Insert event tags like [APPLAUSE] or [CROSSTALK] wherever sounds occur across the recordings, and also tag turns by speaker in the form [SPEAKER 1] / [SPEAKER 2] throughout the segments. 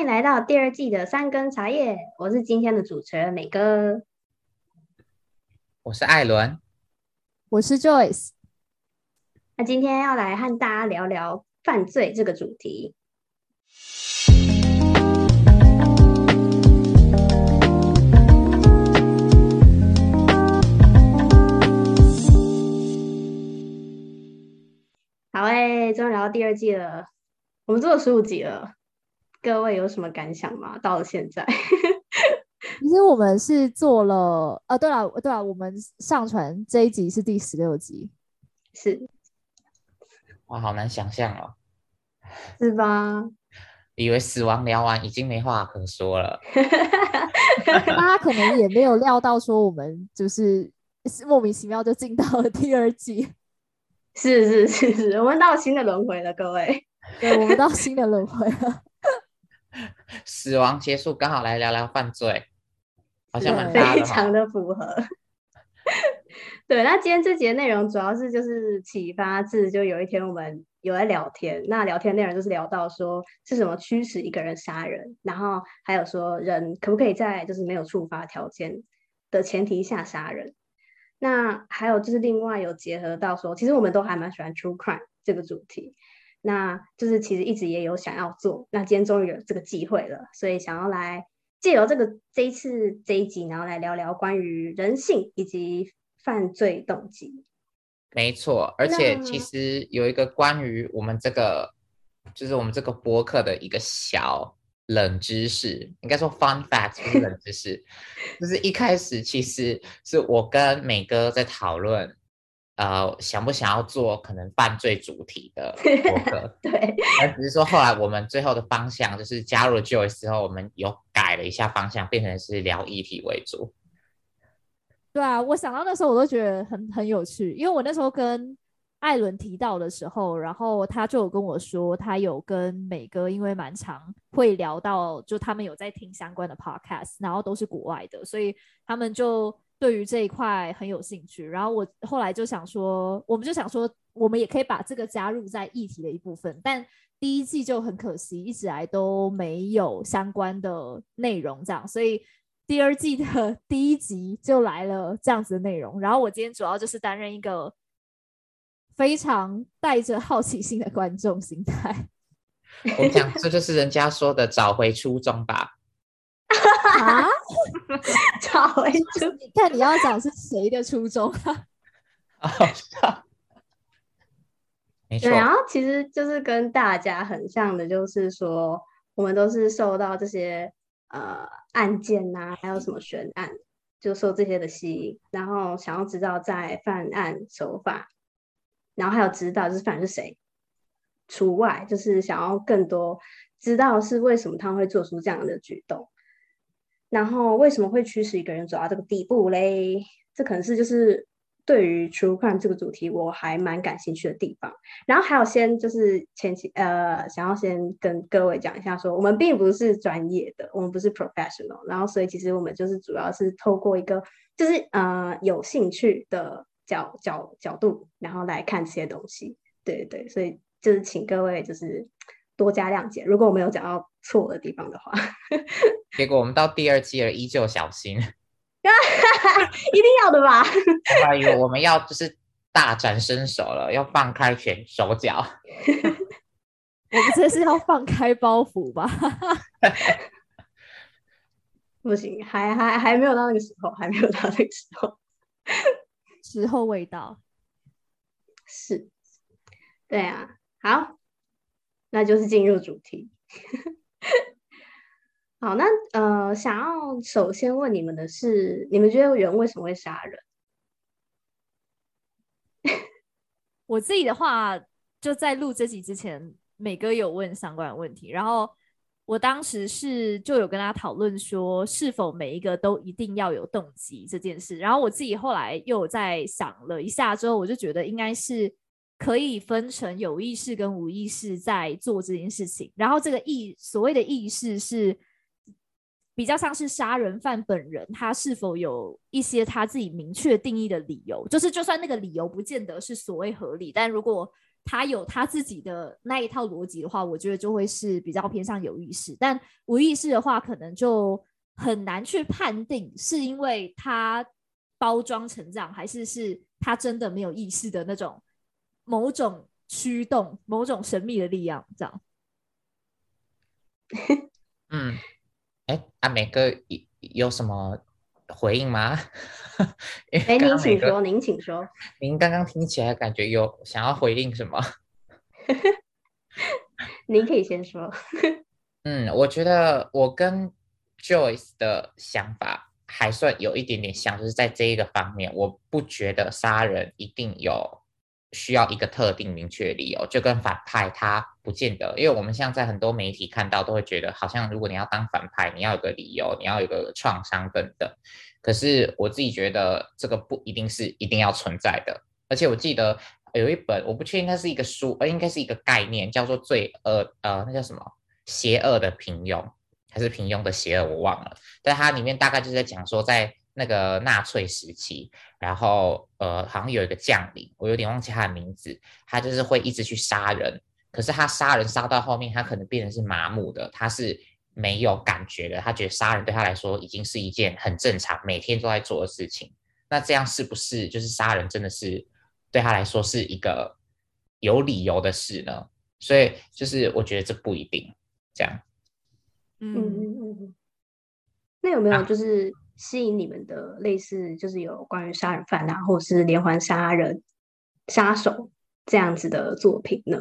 [SPEAKER 1] 欢迎来到第二季的三根茶叶，我是今天的主持人美哥，
[SPEAKER 2] 我是艾伦，
[SPEAKER 3] 我是 Joyce。
[SPEAKER 1] 那今天要来和大家聊聊犯罪这个主题。好诶，终于聊到第二季了，我们做了十五集了，各位有什么感想吗？到了现在，[LAUGHS]
[SPEAKER 3] 其实我们是做了，啊，对了，对了，我们上传这一集是第十六集，
[SPEAKER 1] 是，
[SPEAKER 2] 哇，好难想象哦，
[SPEAKER 1] 是吧？[LAUGHS]
[SPEAKER 2] 以为死亡聊完已经没话可说了，[LAUGHS]
[SPEAKER 3] 大家可能也没有料到说我们就是莫名其妙就进到了第二季。
[SPEAKER 1] 是是是是，我们到新的轮回了，各位。
[SPEAKER 3] 对，我们到新的轮回了。[LAUGHS]
[SPEAKER 2] 死亡结束，刚好来聊聊犯罪，好像蛮
[SPEAKER 1] 非常的符合。[LAUGHS] 对，那今天这节内容主要是就是启发自，就有一天我们有在聊天，那聊天内容就是聊到说是什么驱使一个人杀人，然后还有说人可不可以在就是没有触发条件的前提下杀人。那还有就是另外有结合到说，其实我们都还蛮喜欢 true crime 这个主题，那就是其实一直也有想要做，那今天终于有这个机会了，所以想要来借由这个这一次这一集，然后来聊聊关于人性以及犯罪动机。
[SPEAKER 2] 没错，而且其实有一个关于我们这个，就是我们这个播客的一个小。冷知识，应该说 fun fact 不是冷知识，[LAUGHS] 就是一开始其实是我跟美哥在讨论，呃，想不想要做可能犯罪主题的 [LAUGHS] 博客，
[SPEAKER 1] 对，
[SPEAKER 2] 而只是说后来我们最后的方向就是加入了 Joyce 之后，我们有改了一下方向，变成是聊议题为主。
[SPEAKER 3] 对啊，我想到那时候我都觉得很很有趣，因为我那时候跟。艾伦提到的时候，然后他就有跟我说，他有跟美哥，因为蛮常会聊到，就他们有在听相关的 podcast，然后都是国外的，所以他们就对于这一块很有兴趣。然后我后来就想说，我们就想说，我们也可以把这个加入在议题的一部分。但第一季就很可惜，一直来都没有相关的内容，这样，所以第二季的 [LAUGHS] 第一集就来了这样子的内容。然后我今天主要就是担任一个。非常带着好奇心的观众心态，
[SPEAKER 2] 我想这就是人家说的找回初衷吧。[LAUGHS]
[SPEAKER 1] 啊？[LAUGHS] 找回？
[SPEAKER 3] 你看你要讲是谁的初衷啊？[LAUGHS]
[SPEAKER 2] 啊，没错。
[SPEAKER 1] 然后其实就是跟大家很像的，就是说我们都是受到这些呃案件呐、啊，还有什么悬案，就受这些的吸引，然后想要知道在犯案手法。然后还有知道就是犯人是谁，除外就是想要更多知道是为什么他会做出这样的举动，然后为什么会驱使一个人走到这个地步嘞？这可能是就是对于 True Crime 这个主题我还蛮感兴趣的地方。然后还有先就是前期呃想要先跟各位讲一下说，我们并不是专业的，我们不是 professional，然后所以其实我们就是主要是透过一个就是呃有兴趣的。角角角度，然后来看这些东西，对对，所以就是请各位就是多加谅解，如果我没有讲到错的地方的话。[LAUGHS]
[SPEAKER 2] 结果我们到第二季了，依旧小心，[LAUGHS]
[SPEAKER 1] 一定要的吧？
[SPEAKER 2] 还以为我们要就是大展身手了，要放开拳手脚。[LAUGHS]
[SPEAKER 3] 我们这是要放开包袱吧？
[SPEAKER 1] 不行，还还还没有到那个时候，还没有到那个时候。
[SPEAKER 3] 时候未到，
[SPEAKER 1] 是，对啊，好，那就是进入主题。好，那呃，想要首先问你们的是，你们觉得人为什么会杀人？[LAUGHS]
[SPEAKER 3] 我自己的话，就在录这集之前，美哥有问相关的问题，然后。我当时是就有跟他讨论说，是否每一个都一定要有动机这件事。然后我自己后来又在想了一下之后，我就觉得应该是可以分成有意识跟无意识在做这件事情。然后这个意所谓的意识是比较像是杀人犯本人，他是否有一些他自己明确定义的理由，就是就算那个理由不见得是所谓合理，但如果他有他自己的那一套逻辑的话，我觉得就会是比较偏向有意识。但无意识的话，可能就很难去判定是因为他包装成这样，还是是他真的没有意识的那种某种驱动、某种神秘的力量这样。[LAUGHS]
[SPEAKER 2] 嗯，哎，阿美哥有有什么回应吗？[LAUGHS]
[SPEAKER 1] 哎，您请说，您请说。
[SPEAKER 2] 您刚刚听起来感觉有想要回应什么？[LAUGHS]
[SPEAKER 1] 您可以先说。[LAUGHS]
[SPEAKER 2] 嗯，我觉得我跟 Joyce 的想法还算有一点点像，就是在这一个方面，我不觉得杀人一定有需要一个特定明确理由，就跟反派他不见得，因为我们像在很多媒体看到，都会觉得好像如果你要当反派，你要有个理由，你要有个创伤等等。可是我自己觉得这个不一定是一定要存在的，而且我记得有一本我不确定它是一个书，而应该是一个概念，叫做罪恶呃，那叫什么？邪恶的平庸还是平庸的邪恶？我忘了。但它里面大概就是在讲说，在那个纳粹时期，然后呃，好像有一个将领，我有点忘记他的名字，他就是会一直去杀人，可是他杀人杀到后面，他可能变成是麻木的，他是。没有感觉的，他觉得杀人对他来说已经是一件很正常、每天都在做的事情。那这样是不是就是杀人真的是对他来说是一个有理由的事呢？所以就是我觉得这不一定这样。
[SPEAKER 1] 嗯嗯嗯。那有没有就是吸引你们的类似，就是有关于杀人犯啊，或者是连环杀人杀手这样子的作品呢？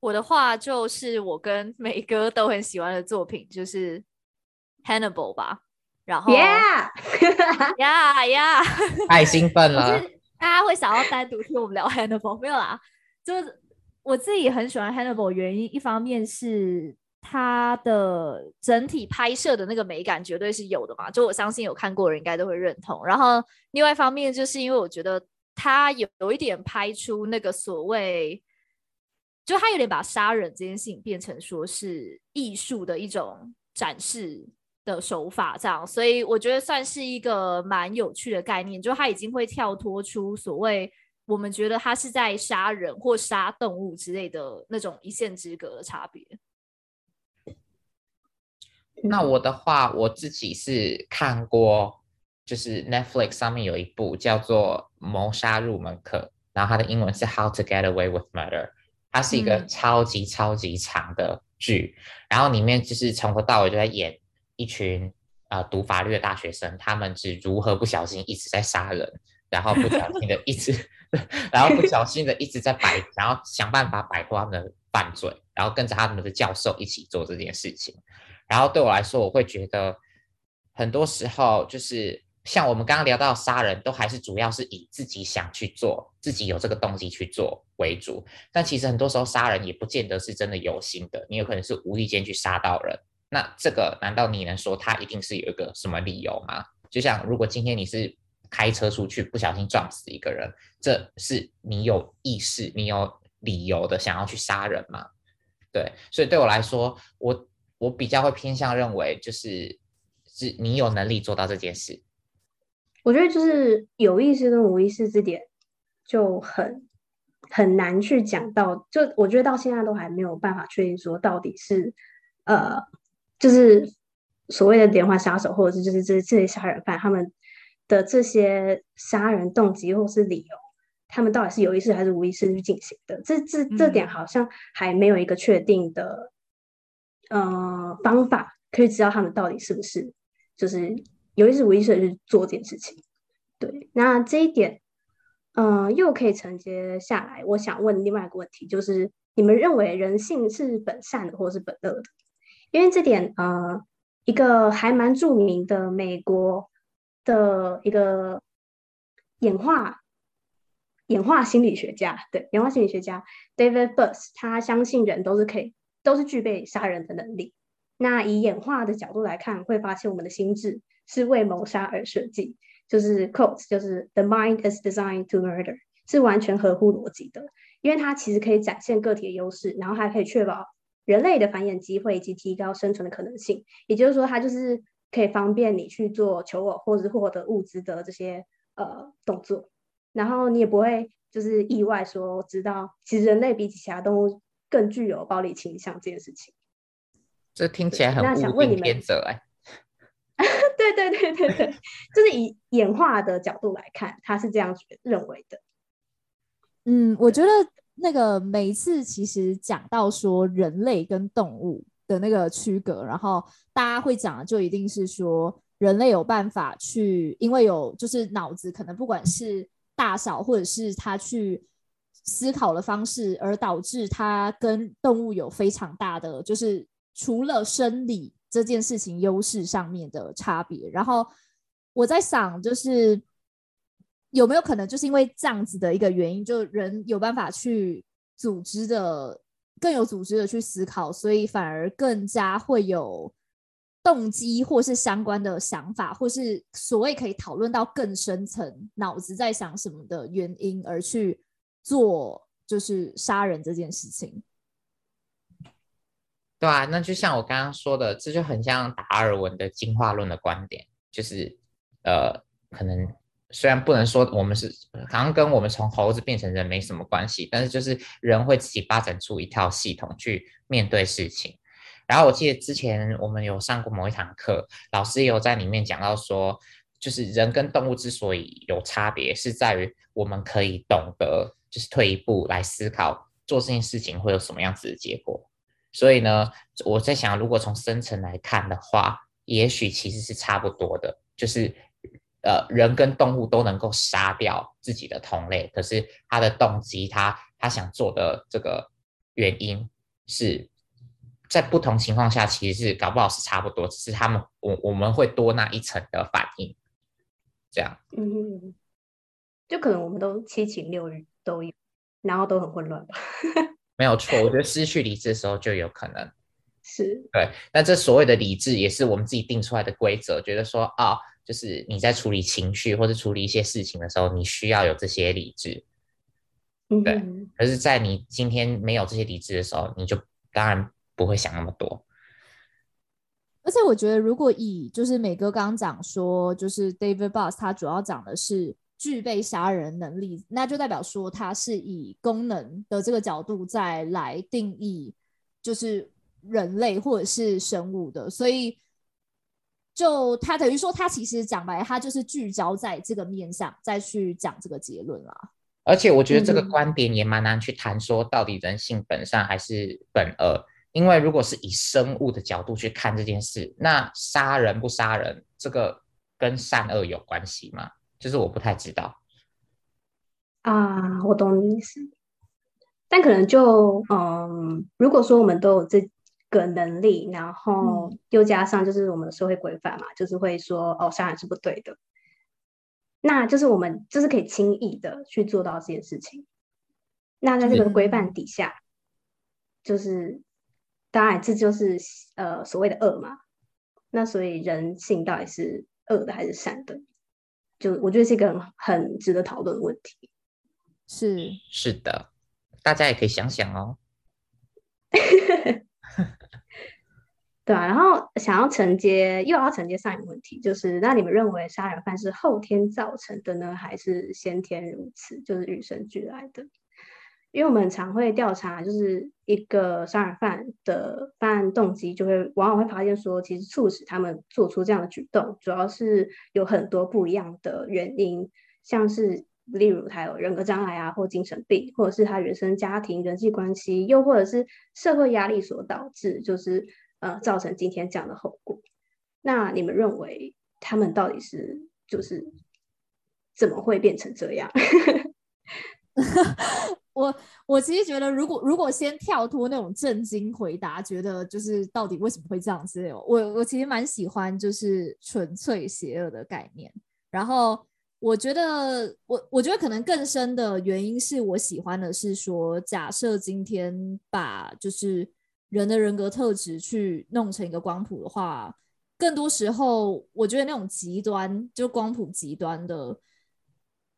[SPEAKER 3] 我的话就是我跟美哥都很喜欢的作品，就是 Hannibal 吧。然后
[SPEAKER 1] ，Yeah，
[SPEAKER 3] 呀 [LAUGHS] 呀，[LAUGHS]
[SPEAKER 2] 太兴奋了！
[SPEAKER 3] 大家会想要单独听我们聊 Hannibal 没有啦？就是我自己很喜欢 Hannibal 原因，一方面是它的整体拍摄的那个美感绝对是有的嘛，就我相信有看过的人应该都会认同。然后另外一方面就是因为我觉得它有有一点拍出那个所谓。就他有点把杀人这件事情变成说是艺术的一种展示的手法，这样，所以我觉得算是一个蛮有趣的概念。就他已经会跳脱出所谓我们觉得他是在杀人或杀动物之类的那种一线之隔的差别。
[SPEAKER 2] 那我的话，我自己是看过，就是 Netflix 上面有一部叫做《谋杀入门课》，然后它的英文是 How to Get Away with Murder。它是一个超级超级长的剧，嗯、然后里面就是从头到尾就在演一群呃读法律的大学生，他们是如何不小心一直在杀人，然后不小心的一直，[LAUGHS] 然后不小心的一直在摆，然后想办法摆脱他们的犯罪，然后跟着他们的教授一起做这件事情。然后对我来说，我会觉得很多时候就是。像我们刚刚聊到杀人，都还是主要是以自己想去做，自己有这个动机去做为主。但其实很多时候杀人也不见得是真的有心的，你有可能是无意间去杀到人。那这个难道你能说他一定是有一个什么理由吗？就像如果今天你是开车出去不小心撞死一个人，这是你有意识、你有理由的想要去杀人吗？对，所以对我来说，我我比较会偏向认为，就是是你有能力做到这件事。
[SPEAKER 1] 我觉得就是有意识跟无意识这点就很很难去讲到，就我觉得到现在都还没有办法确定说到底是呃，就是所谓的连环杀手，或者是就是这这些杀人犯他们的这些杀人动机或是理由，他们到底是有意识还是无意识去进行的？这这这点好像还没有一个确定的呃方法可以知道他们到底是不是就是。有意识无意识的去做这件事情，对，那这一点，呃，又可以承接下来。我想问另外一个问题，就是你们认为人性是本善的，或是本恶的？因为这点，呃，一个还蛮著名的美国的一个演化演化心理学家，对，演化心理学家 David Buss，他相信人都是可以，都是具备杀人的能力。那以演化的角度来看，会发现我们的心智。是为谋杀而设计，就是 quote，就是 the mind is designed to murder，是完全合乎逻辑的，因为它其实可以展现个体的优势，然后还可以确保人类的繁衍机会以及提高生存的可能性。也就是说，它就是可以方便你去做求偶或者是获得物资的这些呃动作，然后你也不会就是意外说知道，其实人类比起其他动物更具有暴力倾向这件事情。
[SPEAKER 2] 这听起来很物竞天择哎。[LAUGHS]
[SPEAKER 1] 对对对对对，就是以演化的角度来看，他是这样认为的。
[SPEAKER 3] 嗯，我觉得那个每一次其实讲到说人类跟动物的那个区隔，然后大家会讲的就一定是说人类有办法去，因为有就是脑子可能不管是大小或者是他去思考的方式，而导致他跟动物有非常大的就是除了生理。这件事情优势上面的差别，然后我在想，就是有没有可能就是因为这样子的一个原因，就人有办法去组织的更有组织的去思考，所以反而更加会有动机或是相关的想法，或是所谓可以讨论到更深层脑子在想什么的原因，而去做就是杀人这件事情。
[SPEAKER 2] 对啊，那就像我刚刚说的，这就很像达尔文的进化论的观点，就是呃，可能虽然不能说我们是好像跟我们从猴子变成人没什么关系，但是就是人会自己发展出一套系统去面对事情。然后我记得之前我们有上过某一堂课，老师也有在里面讲到说，就是人跟动物之所以有差别，是在于我们可以懂得，就是退一步来思考做这件事情会有什么样子的结果。所以呢，我在想，如果从深层来看的话，也许其实是差不多的，就是呃，人跟动物都能够杀掉自己的同类，可是他的动机，他他想做的这个原因是在不同情况下，其实是搞不好是差不多，只是他们我我们会多那一层的反应，这样。
[SPEAKER 1] 嗯，就可能我们都七情六欲都有，然后都很混乱吧。[LAUGHS]
[SPEAKER 2] 没有错，我觉得失去理智的时候就有可能
[SPEAKER 1] 是
[SPEAKER 2] 对。但这所谓的理智也是我们自己定出来的规则，觉得说啊、哦，就是你在处理情绪或者处理一些事情的时候，你需要有这些理智。对。嗯、可是，在你今天没有这些理智的时候，你就当然不会想那么多。
[SPEAKER 3] 而且，我觉得如果以就是美哥刚刚讲说，就是 David Boss 他主要讲的是。具备杀人能力，那就代表说他是以功能的这个角度再来定义，就是人类或者是生物的。所以，就他等于说，他其实讲白，他就是聚焦在这个面上再去讲这个结论啦。
[SPEAKER 2] 而且，我觉得这个观点也蛮难去谈，说到底人性本善还是本恶？因为如果是以生物的角度去看这件事，那杀人不杀人，这个跟善恶有关系吗？就是我不太知道
[SPEAKER 1] 啊，我懂你意思，但可能就嗯，如果说我们都有这个能力，然后又加上就是我们的社会规范嘛，就是会说哦，杀人是不对的，那就是我们就是可以轻易的去做到这件事情。那在这个规范底下，就是当然这就是呃所谓的恶嘛。那所以人性到底是恶的还是善的？就我觉得是一个很很值得讨论的问题，
[SPEAKER 3] 是
[SPEAKER 2] 是的，大家也可以想想哦。[LAUGHS] [LAUGHS]
[SPEAKER 1] 对啊，然后想要承接，又要承接上一个问题，就是那你们认为杀人犯是后天造成的呢，还是先天如此，就是与生俱来的？因为我们常会调查，就是一个杀人犯的犯案动机，就会往往会发现说，其实促使他们做出这样的举动，主要是有很多不一样的原因，像是例如他有人格障碍啊，或精神病，或者是他原生家庭人际关系，又或者是社会压力所导致，就是呃造成今天这样的后果。那你们认为他们到底是就是怎么会变成这样？
[SPEAKER 3] 我我其实觉得，如果如果先跳脱那种震惊回答，觉得就是到底为什么会这样子？我我其实蛮喜欢就是纯粹邪恶的概念。然后我觉得我我觉得可能更深的原因是我喜欢的是说，假设今天把就是人的人格特质去弄成一个光谱的话，更多时候我觉得那种极端就光谱极端的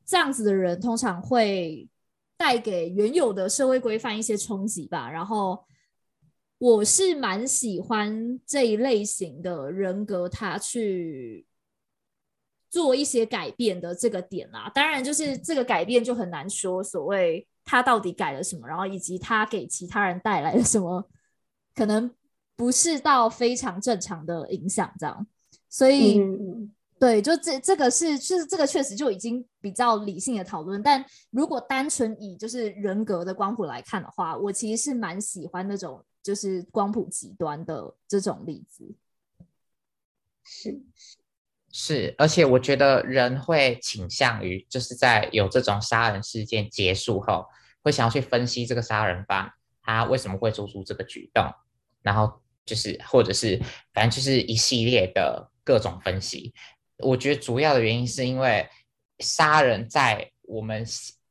[SPEAKER 3] 这样子的人，通常会。带给原有的社会规范一些冲击吧，然后我是蛮喜欢这一类型的人格，他去做一些改变的这个点啦。当然，就是这个改变就很难说，所谓他到底改了什么，然后以及他给其他人带来了什么，可能不是到非常正常的影响这样。所以，对，就这这个是，就是这个确实就已经比较理性的讨论。但如果单纯以就是人格的光谱来看的话，我其实是蛮喜欢那种就是光谱极端的这种例子。
[SPEAKER 1] 是。
[SPEAKER 2] 是，而且我觉得人会倾向于，就是在有这种杀人事件结束后，会想要去分析这个杀人犯他为什么会做出这个举动，然后就是或者是反正就是一系列的各种分析。我觉得主要的原因是因为杀人在我们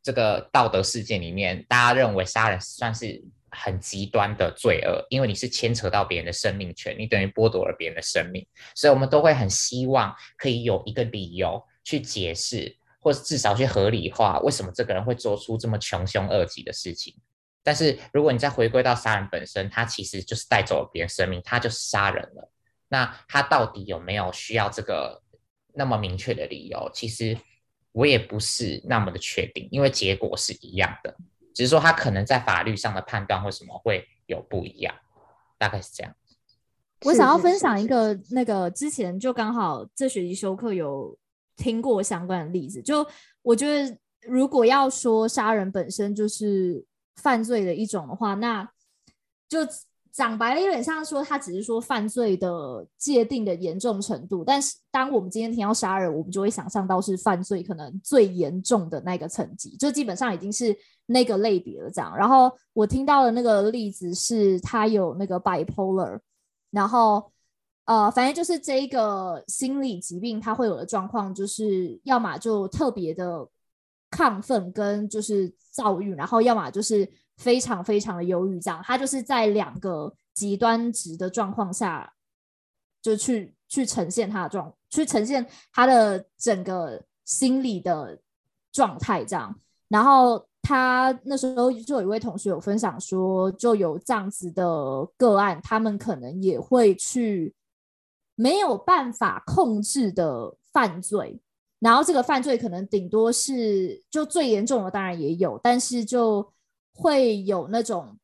[SPEAKER 2] 这个道德世界里面，大家认为杀人算是。很极端的罪恶，因为你是牵扯到别人的生命权，你等于剥夺了别人的生命，所以我们都会很希望可以有一个理由去解释，或者至少去合理化为什么这个人会做出这么穷凶恶极的事情。但是如果你再回归到杀人本身，他其实就是带走了别人生命，他就是杀人了。那他到底有没有需要这个那么明确的理由？其实我也不是那么的确定，因为结果是一样的。只是说他可能在法律上的判断为什么会有不一样，大概是这样。
[SPEAKER 3] 我想要分享一个那个之前就刚好这学期修课有听过相关的例子，就我觉得如果要说杀人本身就是犯罪的一种的话，那就。讲白了，有点像说他只是说犯罪的界定的严重程度，但是当我们今天听到杀人，我们就会想象到是犯罪可能最严重的那个层级，就基本上已经是那个类别了。这样，然后我听到的那个例子是他有那个 bipolar，然后呃，反正就是这一个心理疾病，他会有的状况就是要么就特别的亢奋跟就是躁郁，然后要么就是。非常非常的忧郁，这样他就是在两个极端值的状况下，就去去呈现他的状，去呈现他的整个心理的状态这样。然后他那时候就有一位同学有分享说，就有这样子的个案，他们可能也会去没有办法控制的犯罪，然后这个犯罪可能顶多是就最严重的，当然也有，但是就。会有那种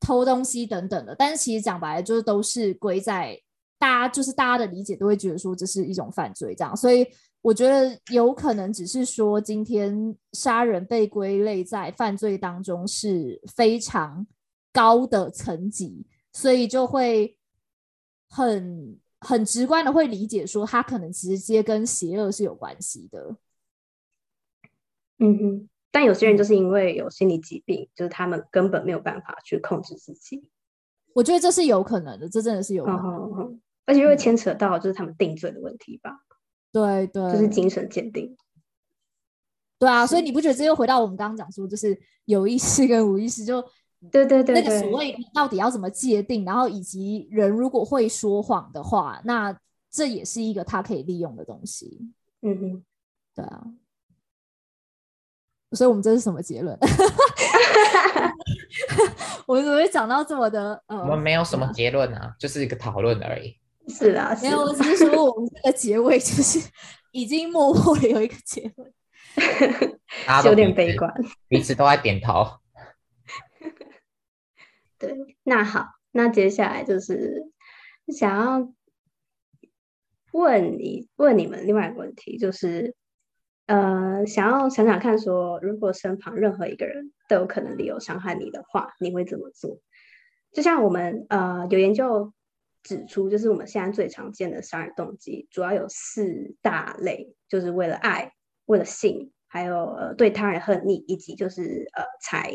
[SPEAKER 3] 偷东西等等的，但是其实讲白了，就是都是归在大家，就是大家的理解都会觉得说这是一种犯罪这样，所以我觉得有可能只是说今天杀人被归类在犯罪当中是非常高的层级，所以就会很很直观的会理解说他可能直接跟邪恶是有关系的。
[SPEAKER 1] 嗯哼。但有些人就是因为有心理疾病，就是他们根本没有办法去控制自己。
[SPEAKER 3] 我觉得这是有可能的，这真的是有可能的，
[SPEAKER 1] 嗯，而且又会牵扯到就是他们定罪的问题吧？
[SPEAKER 3] 对对，
[SPEAKER 1] 就是精神鉴定。
[SPEAKER 3] 对啊，所以你不觉得这又回到我们刚刚讲说，就是有意识跟无意识，就 [LAUGHS]
[SPEAKER 1] 对对对，
[SPEAKER 3] 那个所谓到底要怎么界定，然后以及人如果会说谎的话，那这也是一个他可以利用的东西。
[SPEAKER 1] 嗯哼，
[SPEAKER 3] 对啊。所以，我们这是什么结论？[LAUGHS] 我们怎么会讲到这么的？呃，
[SPEAKER 2] 我们没有什么结论啊，就是一个讨论而已。
[SPEAKER 1] 是啊，是啊，
[SPEAKER 3] 没有，我只是说我们这个结尾就是已经默默的有一个结论，[LAUGHS]
[SPEAKER 1] 有点悲观，
[SPEAKER 2] 彼此都在点头。
[SPEAKER 1] 对，那好，那接下来就是想要问你问你们另外一个问题，就是。呃，想要想想看，说如果身旁任何一个人都有可能理由伤害你的话，你会怎么做？就像我们呃有研究指出，就是我们现在最常见的杀人动机主要有四大类，就是为了爱、为了性，还有呃对他人恨逆，以及就是呃财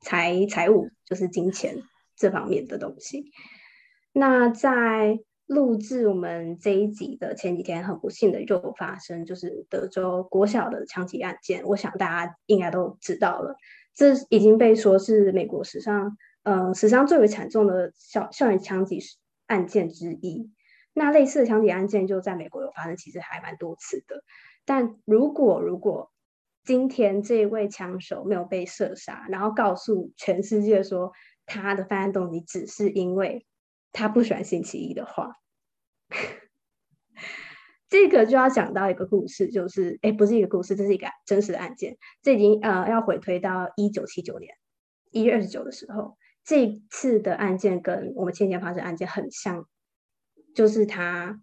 [SPEAKER 1] 财财物，就是金钱这方面的东西。那在录制我们这一集的前几天，很不幸的就发生，就是德州国小的枪击案件。我想大家应该都知道了，这已经被说是美国史上，呃，史上最为惨重的校校园枪击案件之一。那类似的枪击案件就在美国有发生，其实还蛮多次的。但如果如果今天这位枪手没有被射杀，然后告诉全世界说他的犯案动机只是因为他不喜欢星期一的话，这个就要讲到一个故事，就是哎，不是一个故事，这是一个真实的案件。这已经呃要回推到一九七九年一月二十九的时候，这次的案件跟我们前发生案件很像，就是他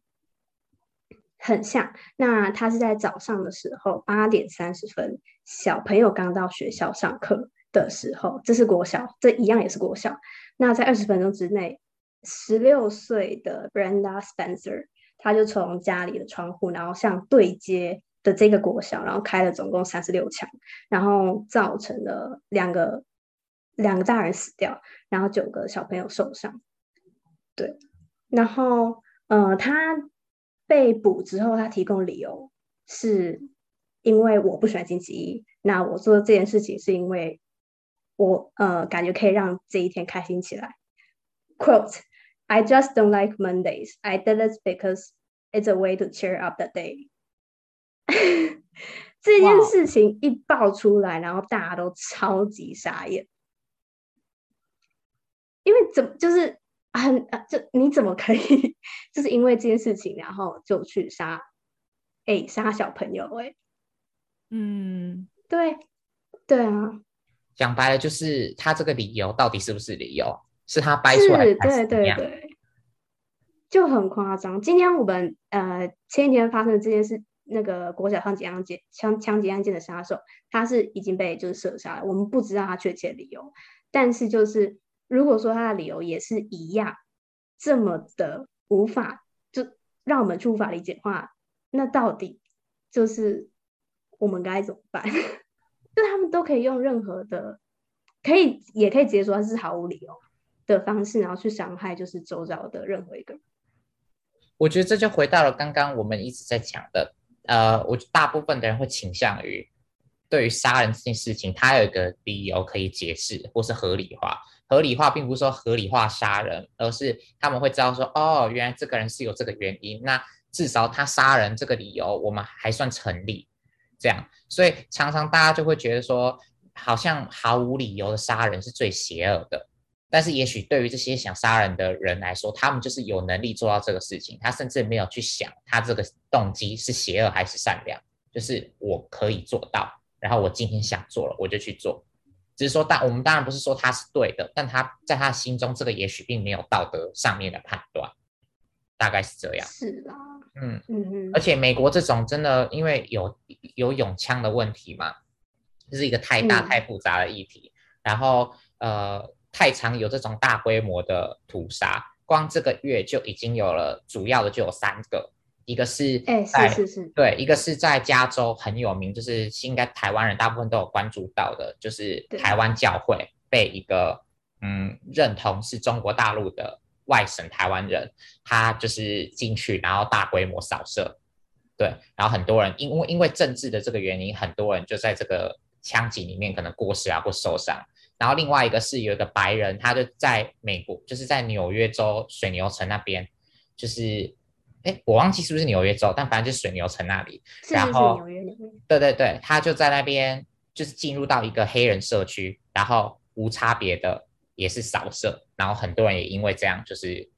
[SPEAKER 1] 很像。那他是在早上的时候八点三十分，小朋友刚到学校上课的时候，这是国小，这一样也是国小。那在二十分钟之内，十六岁的 Brenda Spencer。他就从家里的窗户，然后向对接的这个国小，然后开了总共三十六枪，然后造成了两个两个大人死掉，然后九个小朋友受伤。对，然后呃，他被捕之后，他提供理由是因为我不喜欢星期一，那我做这件事情是因为我呃感觉可以让这一天开心起来。Quote。I just don't like Mondays. I did it because it's a way to cheer up the day. [LAUGHS] 这件事情一爆出来，然后大家都超级傻眼，因为怎么就是很啊，[LAUGHS] 就你怎么可以 [LAUGHS] 就是因为这件事情，然后就去杀哎杀小朋友哎？嗯，对对啊，
[SPEAKER 2] 讲白了就是他这个理由到底是不是理由？是他掰出来的，
[SPEAKER 1] 对对对，就很夸张。今天我们呃前几天发生的这件事，那个国小枪击案件枪枪击案件的杀手，他是已经被就是射杀了，我们不知道他确切理由。但是就是如果说他的理由也是一样这么的无法，就让我们去无法理解的话，那到底就是我们该怎么办？[LAUGHS] 就他们都可以用任何的，可以也可以直接说他是毫无理由。的方式，然后去伤害就是周遭的任何一个人。
[SPEAKER 2] 我觉得这就回到了刚刚我们一直在讲的，呃，我大部分的人会倾向于对于杀人这件事情，他有一个理由可以解释或是合理化。合理化并不是说合理化杀人，而是他们会知道说，哦，原来这个人是有这个原因，那至少他杀人这个理由我们还算成立。这样，所以常常大家就会觉得说，好像毫无理由的杀人是最邪恶的。但是，也许对于这些想杀人的人来说，他们就是有能力做到这个事情。他甚至没有去想他这个动机是邪恶还是善良，就是我可以做到。然后我今天想做了，我就去做。只是说，当我们当然不是说他是对的，但他在他心中，这个也许并没有道德上面的判断，大概是这样。
[SPEAKER 1] 是啦，
[SPEAKER 2] 嗯嗯嗯。而且美国这种真的因为有有永枪的问题嘛，这是一个太大太复杂的议题。嗯、然后呃。太常有这种大规模的屠杀，光这个月就已经有了，主要的就有三个，一个是在，
[SPEAKER 1] 哎，是是是，
[SPEAKER 2] 对，一个是在加州很有名，就是应该台湾人大部分都有关注到的，就是台湾教会被一个嗯认同是中国大陆的外省台湾人，他就是进去然后大规模扫射，对，然后很多人因为因为政治的这个原因，很多人就在这个枪击里面可能过世啊或受伤。然后另外一个是有一个白人，他就在美国，就是在纽约州水牛城那边，就是，哎，我忘记是不是纽约州，但反正就是水牛城那里。
[SPEAKER 1] 是是是，纽约纽约。
[SPEAKER 2] 对对对，他就在那边，就是进入到一个黑人社区，然后无差别的也是扫射，然后很多人也因为这样就是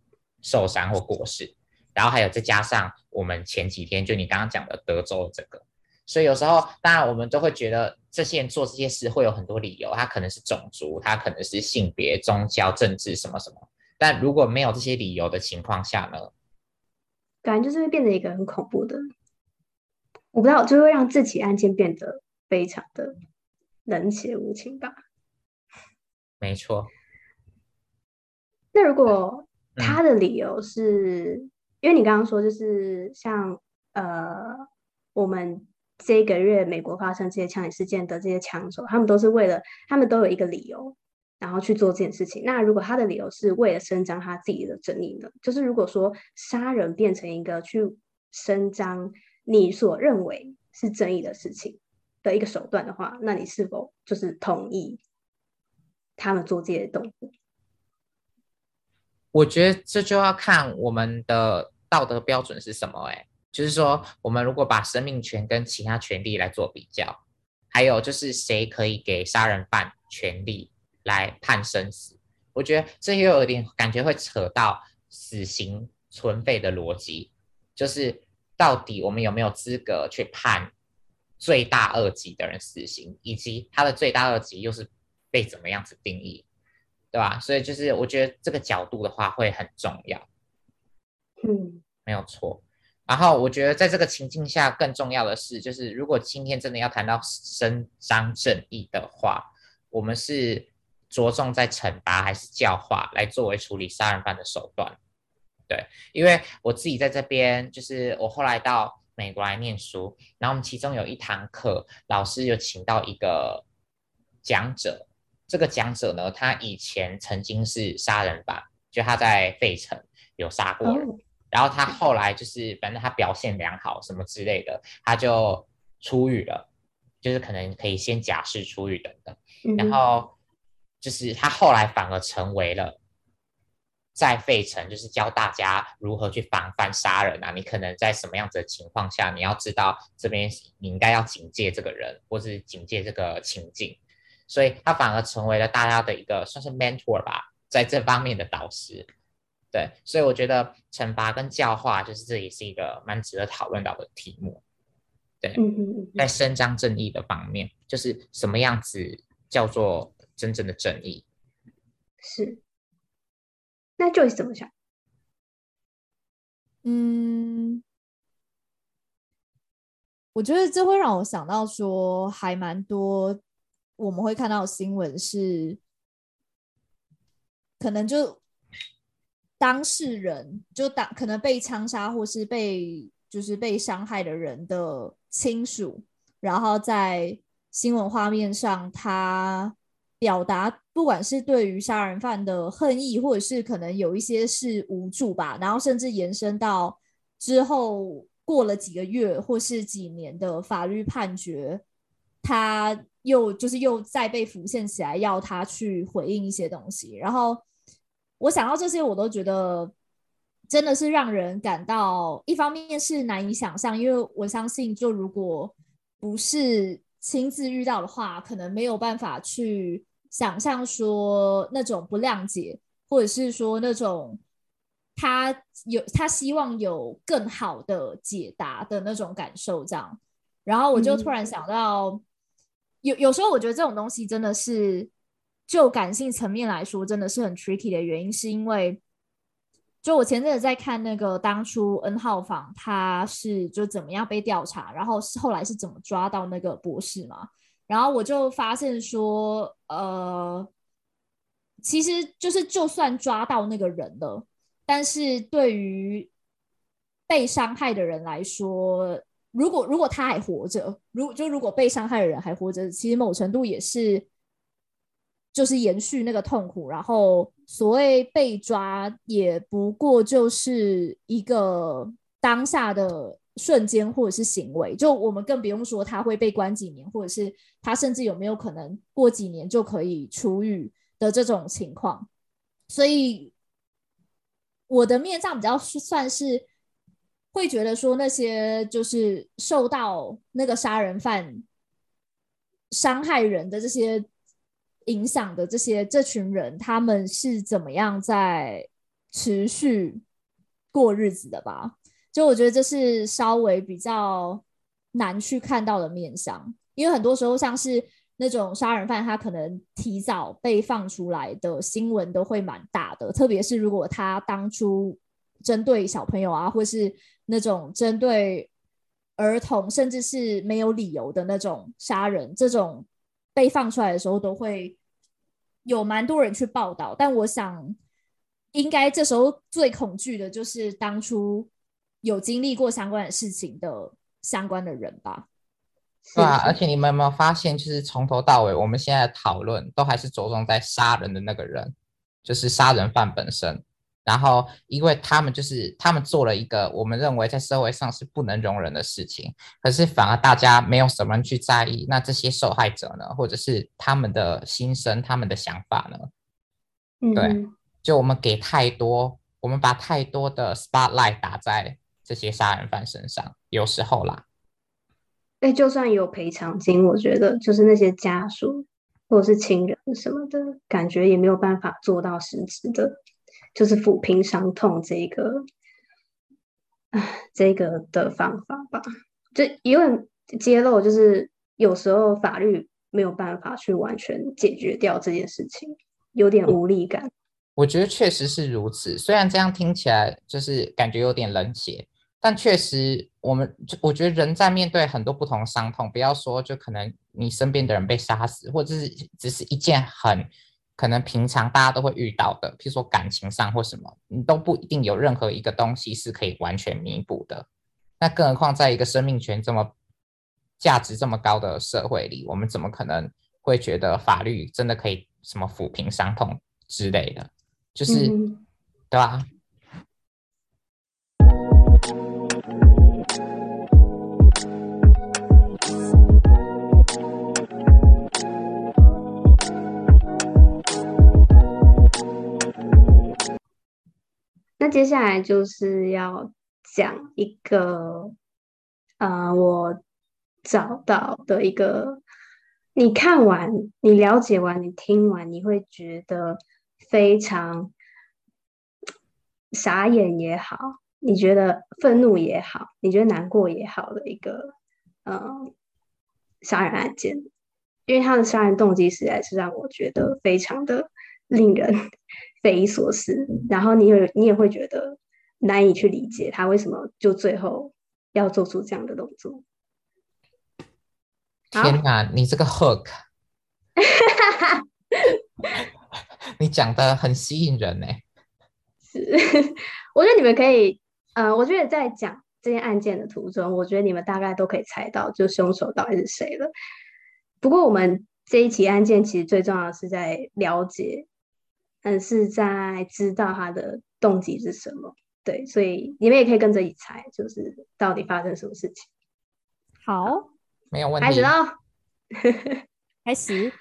[SPEAKER 2] 受伤或过世。然后还有再加上我们前几天就你刚刚讲的德州的这个。所以有时候，当然我们都会觉得这些人做这些事会有很多理由，他可能是种族，他可能是性别、宗教、政治什么什么。但如果没有这些理由的情况下呢？
[SPEAKER 1] 感觉就是会变得一个很恐怖的，我不知道，就会让自己案件变得非常的冷血无情吧。
[SPEAKER 2] 没错。
[SPEAKER 1] 那如果他的理由是，嗯、因为你刚刚说就是像呃我们。这个月美国发生这些枪击事件的这些枪手，他们都是为了，他们都有一个理由，然后去做这件事情。那如果他的理由是为了伸张他自己的正义呢？就是如果说杀人变成一个去伸张你所认为是正义的事情的一个手段的话，那你是否就是同意他们做这些动作？
[SPEAKER 2] 我觉得这就要看我们的道德标准是什么，欸，哎。就是说，我们如果把生命权跟其他权利来做比较，还有就是谁可以给杀人犯权利来判生死，我觉得这又有点感觉会扯到死刑存废的逻辑。就是到底我们有没有资格去判罪大恶极的人死刑，以及他的罪大恶极又是被怎么样子定义，对吧？所以就是我觉得这个角度的话会很重要。
[SPEAKER 1] 嗯，
[SPEAKER 2] 没有错。然后我觉得在这个情境下，更重要的是，就是如果今天真的要谈到伸张正义的话，我们是着重在惩罚还是教化来作为处理杀人犯的手段？对，因为我自己在这边，就是我后来到美国来念书，然后我们其中有一堂课，老师有请到一个讲者，这个讲者呢，他以前曾经是杀人犯，就他在费城有杀过人。然后他后来就是，反正他表现良好什么之类的，他就出狱了，就是可能可以先假释出狱等等。然后就是他后来反而成为了在费城，就是教大家如何去防范杀人啊。你可能在什么样子的情况下，你要知道这边你应该要警戒这个人，或是警戒这个情境。所以他反而成为了大家的一个算是 mentor 吧，在这方面的导师。对，所以我觉得惩罚跟教化，就是这也是一个蛮值得讨论到的题目。对，在伸张正义的方面，就是什么样子叫做真正的正义？
[SPEAKER 1] 是。那 Joyce 怎么想？
[SPEAKER 3] 嗯，我觉得这会让我想到说，还蛮多我们会看到新闻是，可能就。当事人就当可能被枪杀或是被就是被伤害的人的亲属，然后在新闻画面上，他表达不管是对于杀人犯的恨意，或者是可能有一些是无助吧，然后甚至延伸到之后过了几个月或是几年的法律判决，他又就是又再被浮现起来，要他去回应一些东西，然后。我想到这些，我都觉得真的是让人感到，一方面是难以想象，因为我相信，就如果不是亲自遇到的话，可能没有办法去想象说那种不谅解，或者是说那种他有他希望有更好的解答的那种感受，这样。然后我就突然想到，嗯、有有时候我觉得这种东西真的是。就感性层面来说，真的是很 tricky 的原因，是因为就我前阵子在看那个当初 N 号房他是就怎么样被调查，然后是后来是怎么抓到那个博士嘛，然后我就发现说，呃，其实就是就算抓到那个人了，但是对于被伤害的人来说，如果如果他还活着，如就如果被伤害的人还活着，其实某程度也是。就是延续那个痛苦，然后所谓被抓也不过就是一个当下的瞬间或者是行为，就我们更不用说他会被关几年，或者是他甚至有没有可能过几年就可以出狱的这种情况。所以我的面上比较算是会觉得说，那些就是受到那个杀人犯伤害人的这些。影响的这些这群人，他们是怎么样在持续过日子的吧？就我觉得这是稍微比较难去看到的面相，因为很多时候像是那种杀人犯，他可能提早被放出来的新闻都会蛮大的，特别是如果他当初针对小朋友啊，或是那种针对儿童，甚至是没有理由的那种杀人，这种。被放出来的时候，都会有蛮多人去报道，但我想，应该这时候最恐惧的就是当初有经历过相关的事情的相关的人吧。
[SPEAKER 2] 对啊，而且你们有没有发现，就是从头到尾，我们现在的讨论都还是着重在杀人的那个人，就是杀人犯本身。然后，因为他们就是他们做了一个我们认为在社会上是不能容忍的事情，可是反而大家没有什么人去在意。那这些受害者呢，或者是他们的心声、他们的想法呢？嗯、对，就我们给太多，我们把太多的 spotlight 打在这些杀人犯身上，有时候啦。
[SPEAKER 1] 哎，就算有赔偿金，我觉得就是那些家属或者是亲人什么的，感觉也没有办法做到实质的。就是抚平伤痛这个，这个的方法吧，就因为揭露，就是有时候法律没有办法去完全解决掉这件事情，有点无力感。
[SPEAKER 2] 我觉得确实是如此，虽然这样听起来就是感觉有点冷血，但确实我们我觉得人在面对很多不同的伤痛，不要说就可能你身边的人被杀死，或者是只是一件很。可能平常大家都会遇到的，譬如说感情上或什么，你都不一定有任何一个东西是可以完全弥补的。那更何况在一个生命权这么价值这么高的社会里，我们怎么可能会觉得法律真的可以什么抚平伤痛之类的？就是，嗯、对吧？
[SPEAKER 1] 那接下来就是要讲一个，呃，我找到的一个，你看完、你了解完、你听完，你会觉得非常傻眼也好，你觉得愤怒也好，你觉得难过也好的一个，呃，杀人案件，因为他的杀人动机实在是让我觉得非常的令人。匪夷所思，然后你也你也会觉得难以去理解他为什么就最后要做出这样的动作。
[SPEAKER 2] 天哪，你这个 hook，[LAUGHS] 你讲的很吸引人呢。
[SPEAKER 1] 是，我觉得你们可以，呃，我觉得在讲这件案件的途中，我觉得你们大概都可以猜到，就凶手到底是谁了。不过我们这一起案件其实最重要的是在了解。但是在知道他的动机是什么，对，所以你们也可以跟着一起猜，就是到底发生什么事情。
[SPEAKER 3] 好，
[SPEAKER 2] 没有问题。
[SPEAKER 1] 开始喽，[LAUGHS]
[SPEAKER 3] 开始。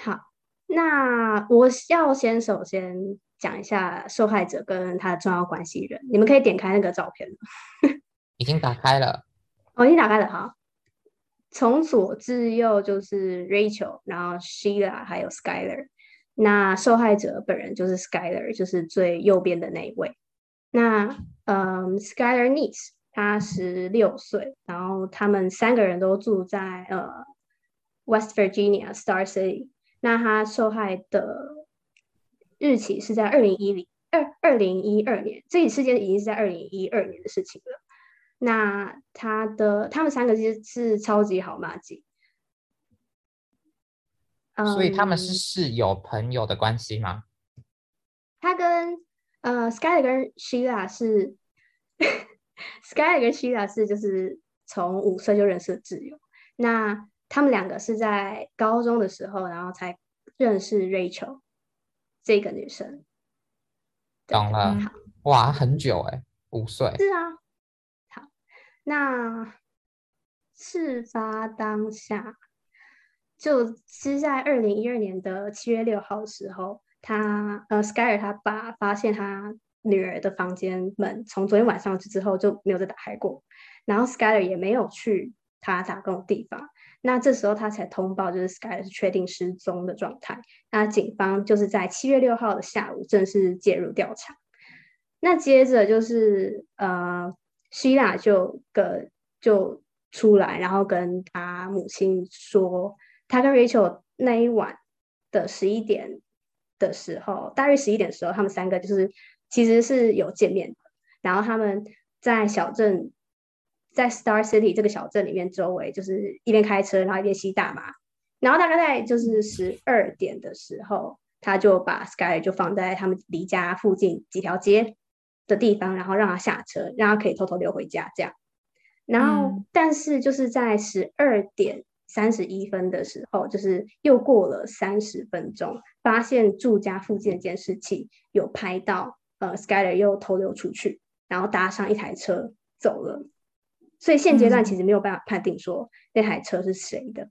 [SPEAKER 1] 好，那我要先首先讲一下受害者跟他的重要关系人。你们可以点开那个照片了。
[SPEAKER 2] 已经打开了。
[SPEAKER 1] 哦，已经打开了哈。从左至右就是 Rachel，然后 Sheila 还有 Skyler。那受害者本人就是 Skyler，就是最右边的那一位。那嗯，Skyler Neese，他十六岁，然后他们三个人都住在呃 West Virginia Star City。那他受害的日期是在二零一零二二零一二年，这起事件已经是在二零一二年的事情了。那他的他们三个其实是超级好麻吉。
[SPEAKER 2] 所以他们是室友朋友的关系吗？
[SPEAKER 1] 他跟呃，Skyler 跟 Sheila 是，[LAUGHS] Skyler 跟 Sheila 是就是从五岁就认识的挚友。那他们两个是在高中的时候，然后才认识 Rachel 这个女生。
[SPEAKER 2] 懂了，好哇，很久哎，五岁。
[SPEAKER 1] 是啊，好，那事发当下。就是在二零一二年的七月六号的时候，他呃，Skyler 他爸发现他女儿的房间门从昨天晚上之后就没有再打开过，然后 Skyler 也没有去他打工的地方，那这时候他才通报，就是 Skyler 是确定失踪的状态。那警方就是在七月六号的下午正式介入调查。那接着就是呃，希拉就跟就出来，然后跟他母亲说。他跟 Rachel 那一晚的十一点的时候，大约十一点的时候，他们三个就是其实是有见面的。然后他们在小镇，在 Star City 这个小镇里面周围，就是一边开车，然后一边吸大麻。然后大概在就是十二点的时候，他就把 Sky 就放在他们离家附近几条街的地方，然后让他下车，让他可以偷偷溜回家这样。然后，嗯、但是就是在十二点。三十一分的时候，就是又过了三十分钟，发现住家附近的监视器有拍到，呃，Skyler 又偷溜出去，然后搭上一台车走了。所以现阶段其实没有办法判定说那台车是谁的，嗯、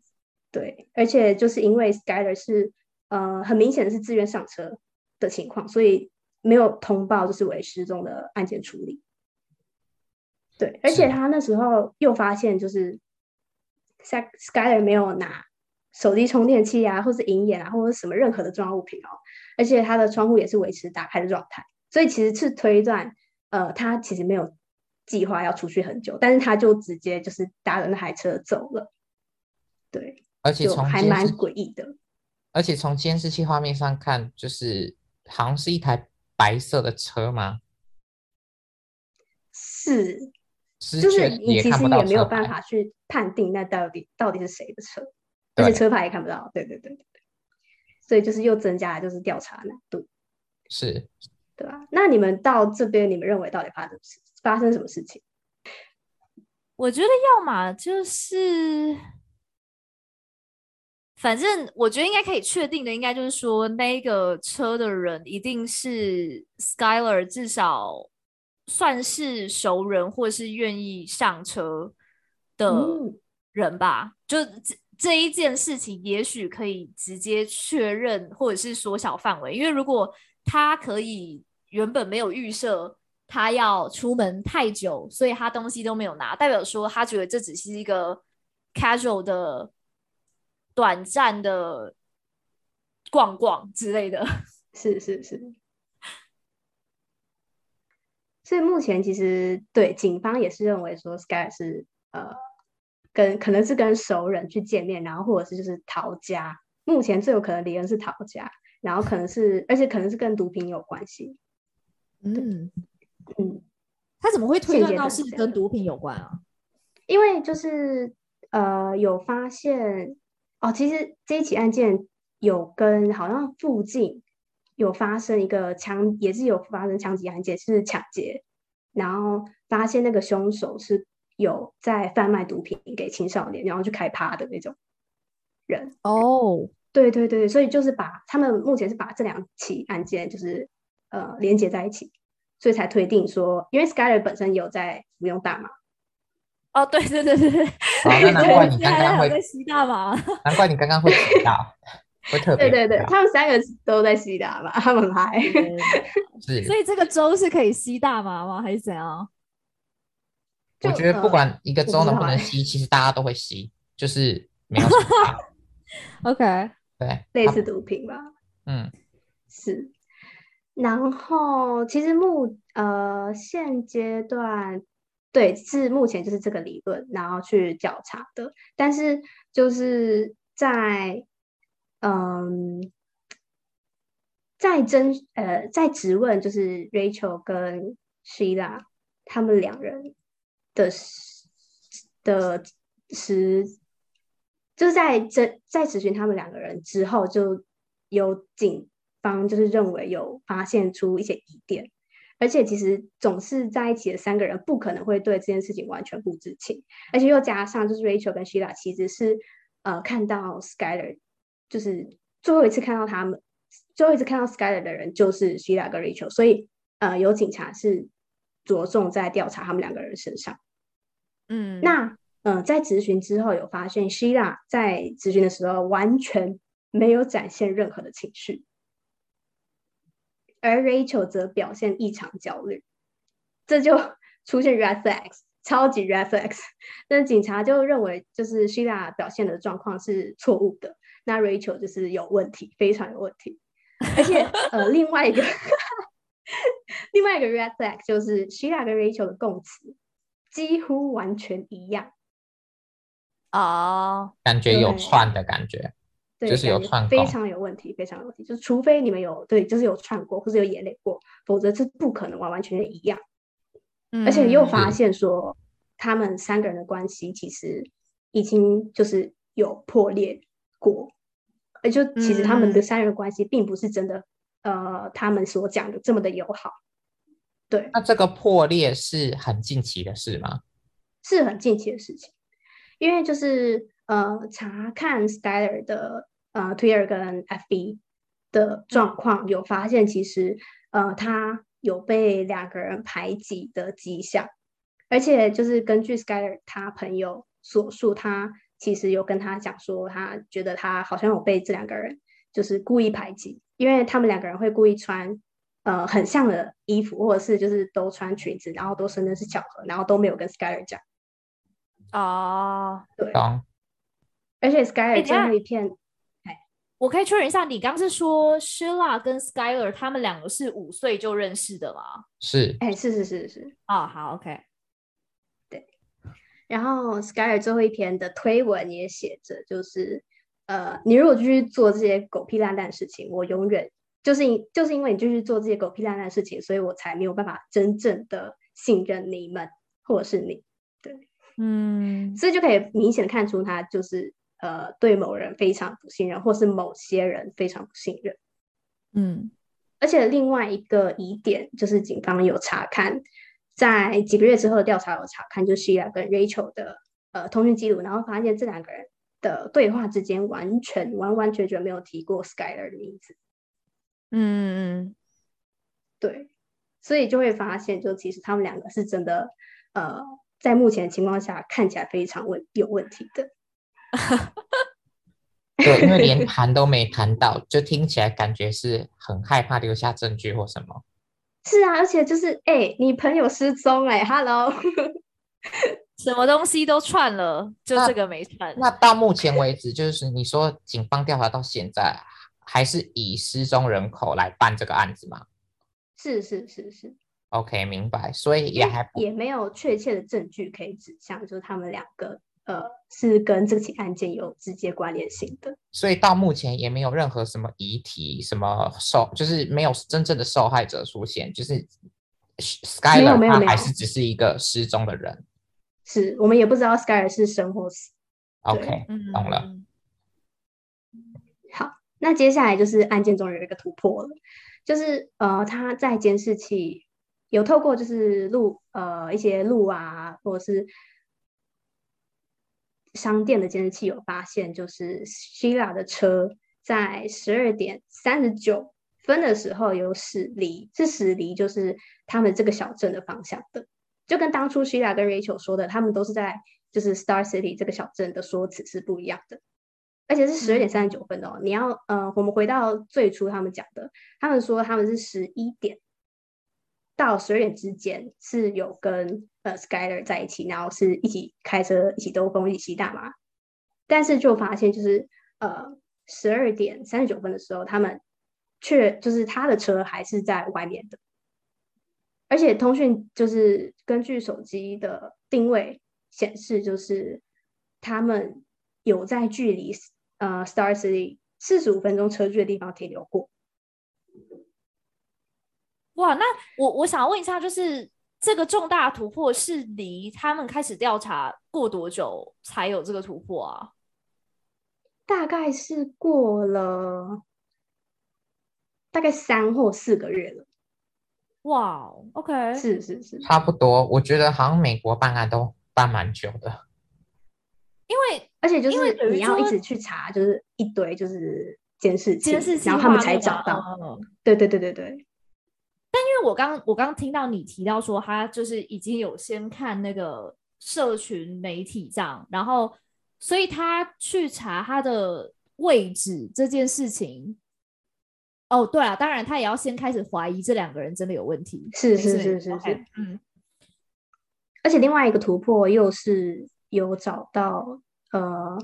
[SPEAKER 1] 对。而且就是因为 Skyler 是呃很明显的是自愿上车的情况，所以没有通报就是为失踪的案件处理。对，而且他那时候又发现就是。Skyler 没有拿手机充电器啊，或是银眼啊，或者什么任何的重要物品哦，而且他的窗户也是维持打开的状态，所以其实是推断，呃，他其实没有计划要出去很久，但是他就直接就是搭了那台车走了。对，
[SPEAKER 2] 而且从
[SPEAKER 1] 还蛮诡异的。
[SPEAKER 2] 而且从监视器画面上看，就是好像是一台白色的车吗？
[SPEAKER 1] 是，就是你其实也没有办法去判定那到底到底是谁的车，而且车牌也看不到。对对对对，所以就是又增加了就是调查难度。
[SPEAKER 2] 是，
[SPEAKER 1] 对吧？那你们到这边，你们认为到底发生什发生什么事情？
[SPEAKER 3] 我觉得要么就是，反正我觉得应该可以确定的，应该就是说那个车的人一定是 Skyler，至少算是熟人或是愿意上车的人吧。嗯、就这这一件事情，也许可以直接确认，或者是缩小范围，因为如果他可以原本没有预设他要出门太久，所以他东西都没有拿，代表说他觉得这只是一个 casual 的短暂的逛逛之类的。
[SPEAKER 1] 是 [LAUGHS] 是是。所以目前其实对警方也是认为说 Sky 是呃跟可能是跟熟人去见面，然后或者是就是逃家。目前最有可能的理由是逃家。然后可能是，而且可能是跟毒品有关系。
[SPEAKER 3] 嗯嗯，他怎么会推断到是跟毒品有关啊？
[SPEAKER 1] 因为就是呃，有发现哦，其实这一起案件有跟好像附近有发生一个枪，也是有发生枪击案件，是抢劫，然后发现那个凶手是有在贩卖毒品给青少年，然后去开趴的那种人
[SPEAKER 3] 哦。
[SPEAKER 1] 对对对，所以就是把他们目前是把这两起案件就是呃连接在一起，所以才推定说，因为 Skyler 本身有在服用大麻。
[SPEAKER 3] 哦，对对对对对，
[SPEAKER 2] 难怪你 [LAUGHS] 刚刚会
[SPEAKER 3] 在吸大麻，
[SPEAKER 2] 难怪你刚刚会提到，会特别。
[SPEAKER 1] 对对对，他们三个都在吸大麻，他们很嗨。[LAUGHS]
[SPEAKER 3] 所以这个州是可以吸大麻吗？还是怎样？
[SPEAKER 2] 我觉得不管一个州能不能吸，其实大家都会吸，就是没有什么。[LAUGHS]
[SPEAKER 3] OK。[LAUGHS]
[SPEAKER 2] 对，
[SPEAKER 1] 类似毒品吧。
[SPEAKER 2] 嗯，
[SPEAKER 1] 是。然后其实目呃现阶段，对，是目前就是这个理论，然后去调查的。但是就是在嗯，在争呃在质问，就是 Rachel 跟 Sheila 他们两人的的时。就是在这在质询他们两个人之后，就有警方就是认为有发现出一些疑点，而且其实总是在一起的三个人不可能会对这件事情完全不知情，而且又加上就是 Rachel 跟 Sheila 其实是呃看到 Skyler 就是最后一次看到他们最后一次看到 Skyler 的人就是 Sheila 跟 Rachel，所以呃有警察是着重在调查他们两个人身上，
[SPEAKER 3] 嗯，
[SPEAKER 1] 那。嗯、呃，在咨询之后有发现，Sheila 在咨询的时候完全没有展现任何的情绪，而 Rachel 则表现异常焦虑，这就 [LAUGHS] 出现 red flags，超级 red flags。那警察就认为，就是 Sheila 表现的状况是错误的，那 Rachel 就是有问题，非常有问题。而且，呃，另外一个 [LAUGHS] 另外一个 red flag 就是 Sheila 跟 Rachel 的供词几乎完全一样。
[SPEAKER 3] 哦，
[SPEAKER 2] 感觉有串的感觉，
[SPEAKER 1] 对
[SPEAKER 2] 就是有串，
[SPEAKER 1] 非常有问题，非常有问题。就是除非你们有对，就是有串过或者有演练过，否则是不可能完完全全一样。
[SPEAKER 3] 嗯，
[SPEAKER 1] 而且又发现说，他们三个人的关系其实已经就是有破裂过，而就其实他们的三人关系并不是真的，嗯、呃，他们所讲的这么的友好。对，
[SPEAKER 2] 那这个破裂是很近期的事吗？
[SPEAKER 1] 是很近期的事情。因为就是呃查看 Skyler 的呃 Twitter 跟 FB 的状况，有发现其实呃他有被两个人排挤的迹象，而且就是根据 Skyler 他朋友所述，他其实有跟他讲说，他觉得他好像有被这两个人就是故意排挤，因为他们两个人会故意穿呃很像的衣服，或者是就是都穿裙子，然后都说那是巧合，然后都没有跟 Skyler 讲。
[SPEAKER 3] 哦，
[SPEAKER 1] 对，而且 Skyler 最后一片，
[SPEAKER 3] 哎，我可以确认一下，你刚是说 Sheila 跟 Skyler 他们两个是五岁就认识的吗？
[SPEAKER 2] 是，
[SPEAKER 1] 哎，是是是是，
[SPEAKER 3] 哦，好，OK，
[SPEAKER 1] 然后 Skyler 最后一篇的推文也写着，就是呃，你如果继续做这些狗屁烂蛋的事情，我永远就是因就是因为你继续做这些狗屁烂蛋的事情，所以我才没有办法真正的信任你们或者是你。对，
[SPEAKER 3] 嗯，
[SPEAKER 1] 所以就可以明显看出他就是呃，对某人非常不信任，或是某些人非常不信任。
[SPEAKER 3] 嗯，
[SPEAKER 1] 而且另外一个疑点就是，警方有查看，在几个月之后的调查有查看，就是 Sheila 跟 Rachel 的呃通讯记录，然后发现这两个人的对话之间完全完完全全没有提过 Skyler 的名字。
[SPEAKER 3] 嗯嗯，
[SPEAKER 1] 对，所以就会发现，就其实他们两个是真的，呃，在目前的情况下看起来非常问有问题的。[LAUGHS]
[SPEAKER 2] 对，因为连 [LAUGHS] 谈都没谈到，就听起来感觉是很害怕留下证据或什么。
[SPEAKER 1] 是啊，而且就是哎、欸，你朋友失踪哎、欸、，Hello，[LAUGHS]
[SPEAKER 3] 什么东西都串了，就这个没串。
[SPEAKER 2] 那，那到目前为止，就是你说警方调查到现在，还是以失踪人口来办这个案子吗？
[SPEAKER 1] 是是是是。
[SPEAKER 2] OK，明白。所以也还
[SPEAKER 1] 也没有确切的证据可以指向，就是他们两个。呃，是跟这起案件有直接关联性的，
[SPEAKER 2] 所以到目前也没有任何什么遗体、什么受，就是没有真正的受害者出现，就是 Skyler 他还是只是一个失踪的人，
[SPEAKER 1] 是我们也不知道 Skyler 是生或死。
[SPEAKER 2] OK，懂了。
[SPEAKER 1] 好，那接下来就是案件中有一个突破了，就是呃，他在监视器有透过就是录呃一些录啊，或者是。商店的监视器有发现，就是 Sheila 的车在十二点三十九分的时候有驶离，是驶离就是他们这个小镇的方向的，就跟当初 Sheila 跟 Rachel 说的，他们都是在就是 Star City 这个小镇的说辞是不一样的，而且是十二点三十九分哦。你要呃，我们回到最初他们讲的，他们说他们是十一点到十二点之间是有跟。呃，Skyler 在一起，然后是一起开车，一起兜风，一起吸大麻，但是就发现就是呃，十二点三十九分的时候，他们却就是他的车还是在外面的，而且通讯就是根据手机的定位显示，就是他们有在距离呃 Star City 四十五分钟车距的地方停留过。
[SPEAKER 3] 哇，那我我想问一下，就是。这个重大突破是离他们开始调查过多久才有这个突破啊？
[SPEAKER 1] 大概是过了大概三或四个月了。
[SPEAKER 3] 哇，OK，
[SPEAKER 1] 是是是，
[SPEAKER 2] 差不多。我觉得好像美国办案都办蛮久的，[LAUGHS]
[SPEAKER 3] 因为
[SPEAKER 1] 而且就是你要一直去查，就是一堆就是监视器，
[SPEAKER 3] 监视器，
[SPEAKER 1] 然后他们才找到。对对对对对。
[SPEAKER 3] 但因为我刚我刚听到你提到说，他就是已经有先看那个社群媒体上，然后所以他去查他的位置这件事情。哦，对啊，当然他也要先开始怀疑这两个人真的有问题。
[SPEAKER 1] 是是是是是，
[SPEAKER 3] 是，嗯。
[SPEAKER 1] 而且另外一个突破又是有找到呃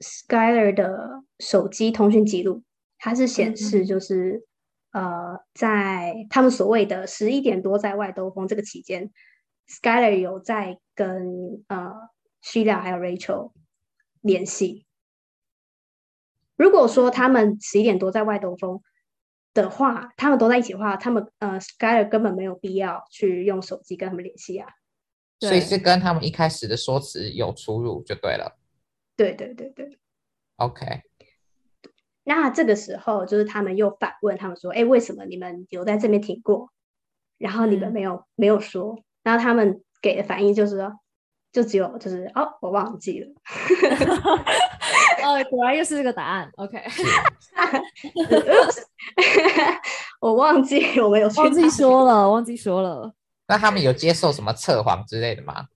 [SPEAKER 1] ，Skyler 的手机通讯记录，它是显示就是。嗯呃，在他们所谓的十一点多在外兜风这个期间，Skyler 有在跟呃 Sheila 还有 Rachel 联系。如果说他们十一点多在外兜风的话，他们都在一起的话，他们呃 Skyler 根本没有必要去用手机跟他们联系啊。
[SPEAKER 2] 所以是跟他们一开始的说辞有出入就对了。
[SPEAKER 1] 对对对对。
[SPEAKER 2] OK。
[SPEAKER 1] 那这个时候，就是他们又反问他们说：“哎，为什么你们有在这边停过？然后你们没有、嗯、没有说？”然后他们给的反应就是说：“就只有就是哦，我忘记了。[LAUGHS] ”
[SPEAKER 3] 哦，果然又是这个答案。OK，[LAUGHS]
[SPEAKER 1] 我忘记我没有
[SPEAKER 3] 忘记说了，忘记说了。
[SPEAKER 2] 那他们有接受什么测谎之类的吗？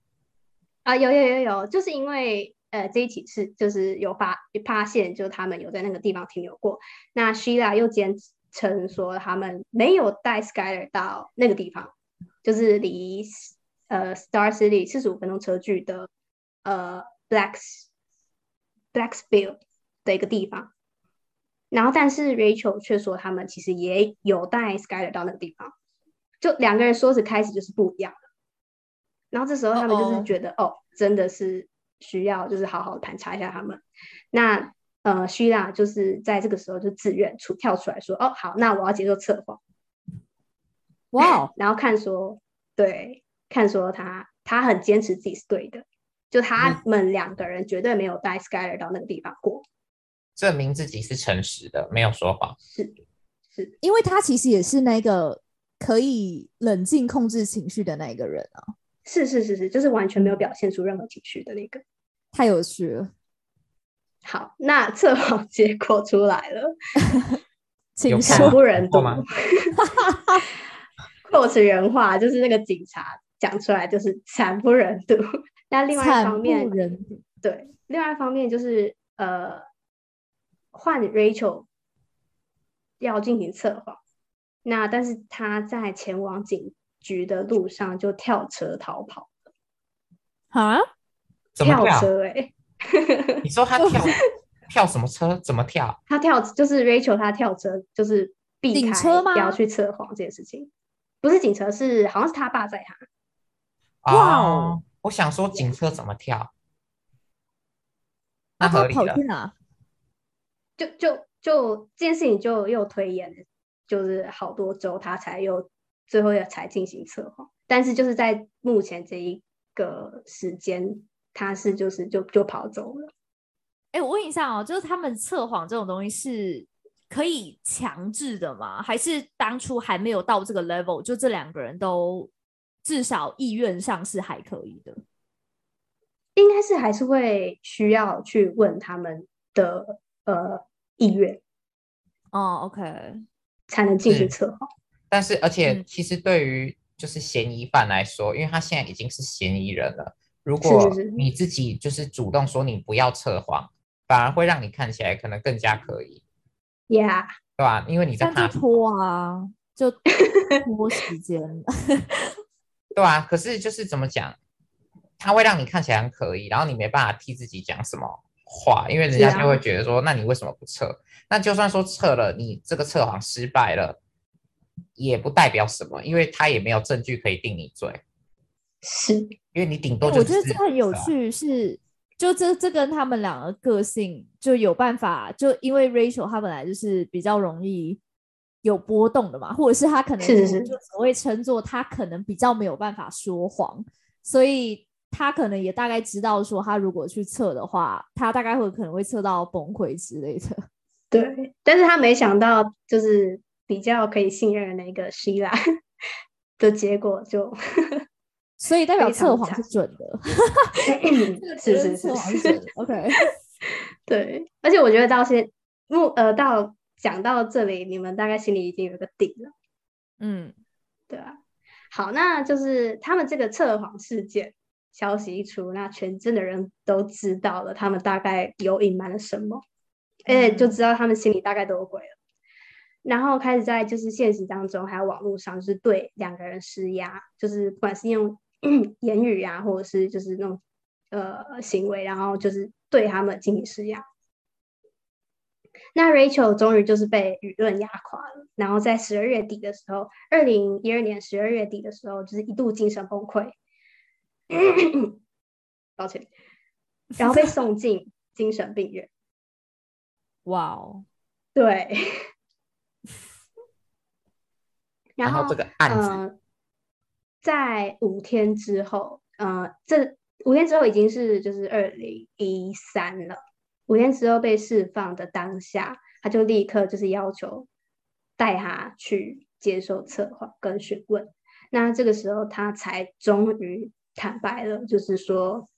[SPEAKER 1] 啊，有有有有，就是因为。呃，这一起是就是有发发现，就是他们有在那个地方停留过。那 Sheila 又坚称说他们没有带 Skyler 到那个地方，就是离呃 Star City 四十五分钟车距的呃 Blacks Blacksville 的一个地方。然后，但是 Rachel 却说他们其实也有带 Skyler 到那个地方，就两个人说是开始就是不一样的。然后这时候他们就是觉得，哦，哦，真的是需要就是好好盘查一下他们。那呃，希拉就是在这个时候就自愿出跳出来说，哦，好，那我要接受测谎。
[SPEAKER 3] 哇 Wow，
[SPEAKER 1] 然后看说，对，看说他他很坚持自己是对的，就他们两个人绝对没有带 Skyler 到那个地方过，
[SPEAKER 2] 证明自己是诚实的，没有说谎。
[SPEAKER 1] 是是，
[SPEAKER 3] 因为他其实也是那个可以冷静控制情绪的那个人啊。
[SPEAKER 1] 是是是是，就是完全没有表现出任何情绪的那个，
[SPEAKER 3] 太有趣了。
[SPEAKER 1] 好，那测谎结果出来了，[LAUGHS]
[SPEAKER 3] 请
[SPEAKER 1] 惨不忍睹。扣词 [LAUGHS] 原话就是那个警察讲出来，就是惨不忍睹。那另外一方面，对，另外一方面就是呃，换 Rachel 要进行测谎，那但是他在前往警局的路上就跳车逃跑了。
[SPEAKER 3] 啊？
[SPEAKER 2] 跳
[SPEAKER 1] 车、欸？哎。
[SPEAKER 2] 你说他跳 [LAUGHS] 跳什么车？怎么跳？
[SPEAKER 1] 他跳就是 Rachel，他跳车就是避开不要去测谎这件事情，不是警车，是好像是他爸在
[SPEAKER 2] 他。哇哦！我想说警车怎么跳？那合理的。
[SPEAKER 1] 就就就这件事情就又推延了，就是好多周他才又最后要才进行测谎，但是就是在目前这一个时间。他是就是就就跑走了。
[SPEAKER 3] 哎、欸，我问一下哦，就是他们测谎这种东西是可以强制的吗？还是当初还没有到这个 level，就这两个人都至少意愿上是还可以的？
[SPEAKER 1] 应该是还是会需要去问他们的呃意愿
[SPEAKER 3] 哦，OK，
[SPEAKER 1] 才能进行测谎。
[SPEAKER 2] 但是而且其实对于就是嫌疑犯来说，嗯、因为他现在已经是嫌疑人了。如果你自己就是主动说你不要测谎，反而会让你看起来可能更加可疑
[SPEAKER 1] ，Yeah，
[SPEAKER 2] 对吧？因为你在怕
[SPEAKER 3] 拖啊，就 [LAUGHS] 拖时间，
[SPEAKER 2] 对啊。可是就是怎么讲，他会让你看起来很可疑，然后你没办法替自己讲什么话，因为人家就会觉得说，那你为什么不测？那就算说测了，你这个测谎失败了，也不代表什么，因为他也没有证据可以定你罪。
[SPEAKER 1] 是，
[SPEAKER 2] 因为你顶多、
[SPEAKER 3] 欸、我觉得这很有趣，是就这这跟他们两个个性就有办法，就因为 Rachel 她本来就是比较容易有波动的嘛，或者是她可能就所谓称作她可能比较没有办法说谎，所以她可能也大概知道说，她如果去测的话，她大概会可能会测到崩溃之类的。
[SPEAKER 1] 对，但是她没想到就是比较可以信任的那个希拉的结果就。[LAUGHS]
[SPEAKER 3] 所以代表测谎是准的，[LAUGHS]
[SPEAKER 1] 是是是是
[SPEAKER 3] ，OK，[LAUGHS]
[SPEAKER 1] 对，而且我觉得到现目呃到讲到这里，你们大概心里已经有个底了，
[SPEAKER 3] 嗯，
[SPEAKER 1] 对啊，好，那就是他们这个测谎事件消息一出，那全镇的人都知道了，他们大概有隐瞒了什么，而且就知道他们心里大概都有鬼了，然后开始在就是现实当中还有网络上，就是对两个人施压，就是不管是用。[CLEARS THROAT] 言语啊，或者是就是那种呃行为，然后就是对他们进行施压。那 Rachel 终于就是被舆论压垮了，然后在十二月底的时候，二零一二年十二月底的时候，就是一度精神崩溃，[COUGHS] 抱歉，[LAUGHS] 然后被送进精神病院。
[SPEAKER 3] 哇哦，
[SPEAKER 1] 对，
[SPEAKER 2] 然后这个案子。呃
[SPEAKER 1] 在五天之后，呃，这五天之后已经是就是二零一三了。五天之后被释放的当下，他就立刻就是要求带他去接受策划跟询问。那这个时候他才终于坦白了，就是说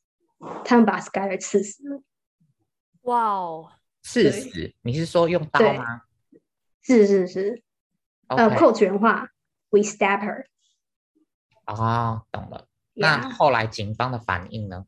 [SPEAKER 1] 他们把 Skyler 刺死了。
[SPEAKER 3] 哇哦，
[SPEAKER 2] 刺死？你是说用刀吗？
[SPEAKER 1] 是是是，呃，quote 原话，We stab her。
[SPEAKER 2] 哦，懂了。那后来警方的反应呢？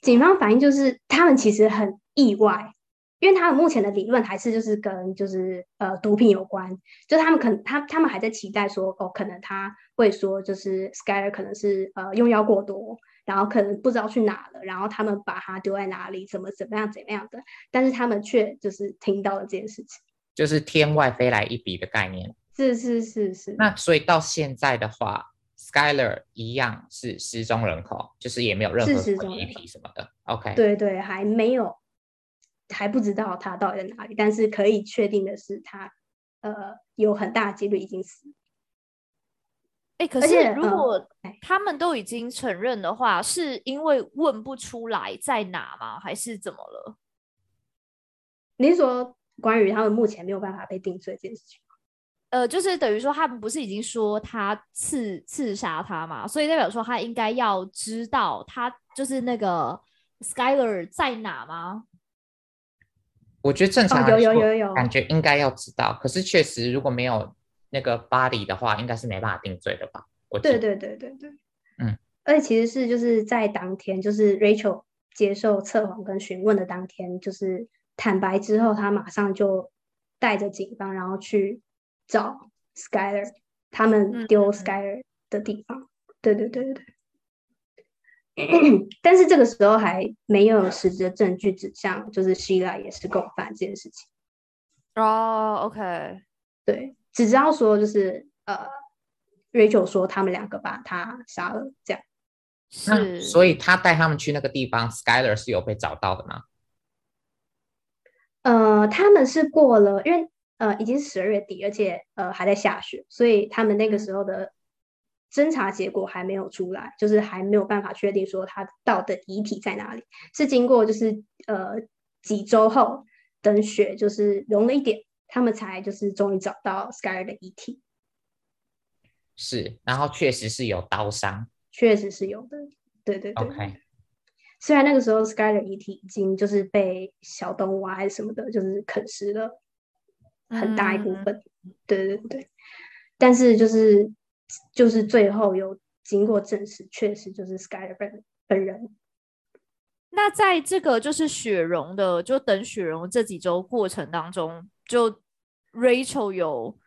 [SPEAKER 1] 警方反应就是他们其实很意外，因为他们目前的理论还是就是跟就是呃毒品有关，就是他们可能他他们还在期待说哦，可能他会说就是 Skyler 可能是呃用药过多，然后可能不知道去哪了，然后他们把他丢在哪里，怎么怎么样怎么样的，但是他们却就是听到了这件事情，
[SPEAKER 2] 就是天外飞来一笔的概念。
[SPEAKER 1] 是是是是，
[SPEAKER 2] 那所以到现在的话 Skyler 一样是失踪人口，就是也没有任何遗体什么的。OK，
[SPEAKER 1] 对对，还没有，还不知道他到底在哪里，但是可以确定的是他，他呃有很大几率已经死。
[SPEAKER 3] 哎，可是如果他们都已经承认的话，嗯、是因为问不出来在哪吗？还是怎么了？
[SPEAKER 1] 你是说关于他们目前没有办法被定罪这件事情？
[SPEAKER 3] 呃，就是等于说他们不是已经说他刺刺杀他嘛，所以代表说他应该要知道他就是那个 Skyler 在哪吗？
[SPEAKER 2] 我觉得正常
[SPEAKER 1] 有有有有
[SPEAKER 2] 感觉应该要知道，可是确实如果没有。那个 body 的话，应该是没办法定罪的吧？
[SPEAKER 1] 我对对对对对，
[SPEAKER 2] 嗯，
[SPEAKER 1] 而且其实是就是在当天，就是 Rachel 接受测谎跟询问的当天，就是坦白之后，他马上就带着警方，然后去找 Skyler，他们丢 Skyler 的地方。嗯、对对对对对。[COUGHS] 但是这个时候还没有实质的证据指向，就是 Sheila 也是共犯这件事情。
[SPEAKER 3] 哦、oh，OK，
[SPEAKER 1] 对。只知道说就是呃，Rachel 说他们两个把他杀了，这样。
[SPEAKER 2] 是，所以他带他们去那个地方，Skyler 是有被找到的吗？
[SPEAKER 1] 呃，他们是过了，因为呃已经是十二月底，而且呃还在下雪，所以他们那个时候的侦查结果还没有出来，就是还没有办法确定说他到的遗体在哪里。是经过就是呃几周后，等雪就是融了一点。他们才就是终于找到 Skyler 的遗体，
[SPEAKER 2] 是，然后确实是有刀伤，
[SPEAKER 1] 确实是有的，对对对。
[SPEAKER 2] OK，
[SPEAKER 1] 虽然那个时候 Skyler 遗体已经就是被小动物啊还是什么的，就是啃食了很大一部分，嗯、对对对，但是就是就是最后有经过证实，确实就是 Skyler 本本人。
[SPEAKER 3] 那在这个就是雪融的，就等雪融这几周过程当中，就 Rachel 有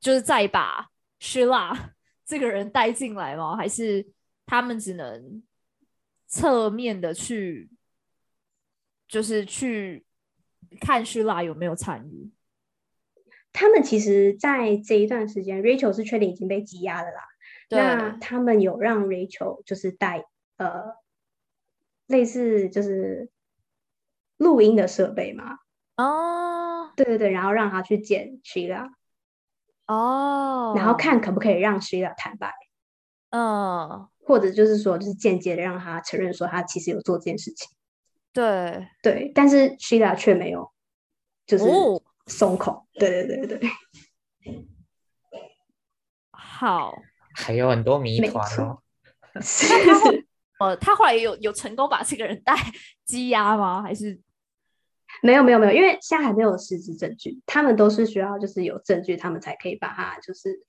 [SPEAKER 3] 就是再把 Sheila [LAUGHS] 这个人带进来吗？还是他们只能侧面的去，就是去看 Sheila 有没有参与？
[SPEAKER 1] 他们其实，在这一段时间，Rachel 是确定已经被羁押了啦。那他们有让 Rachel 就是带呃类似就是录音的设备吗？
[SPEAKER 3] 哦、oh，
[SPEAKER 1] 对对对，然后让他去见 Sheila，
[SPEAKER 3] 哦，
[SPEAKER 1] 然后看可不可以让 Sheila 坦白，
[SPEAKER 3] 嗯、oh，
[SPEAKER 1] 或者就是说，就是间接的让他承认说他其实有做这件事情，
[SPEAKER 3] 对。
[SPEAKER 1] 对，但是 Sheila 却没有，就是松口，oh. 对对对对，
[SPEAKER 3] 好，
[SPEAKER 2] 还有很多谜团哦，
[SPEAKER 1] 是，
[SPEAKER 3] 呃，他后来有有成功把这个人带羁押吗？还是？
[SPEAKER 1] 没有没有没有，因为现在还没有实质证据，他们都是需要就是有证据，他们才可以把他就是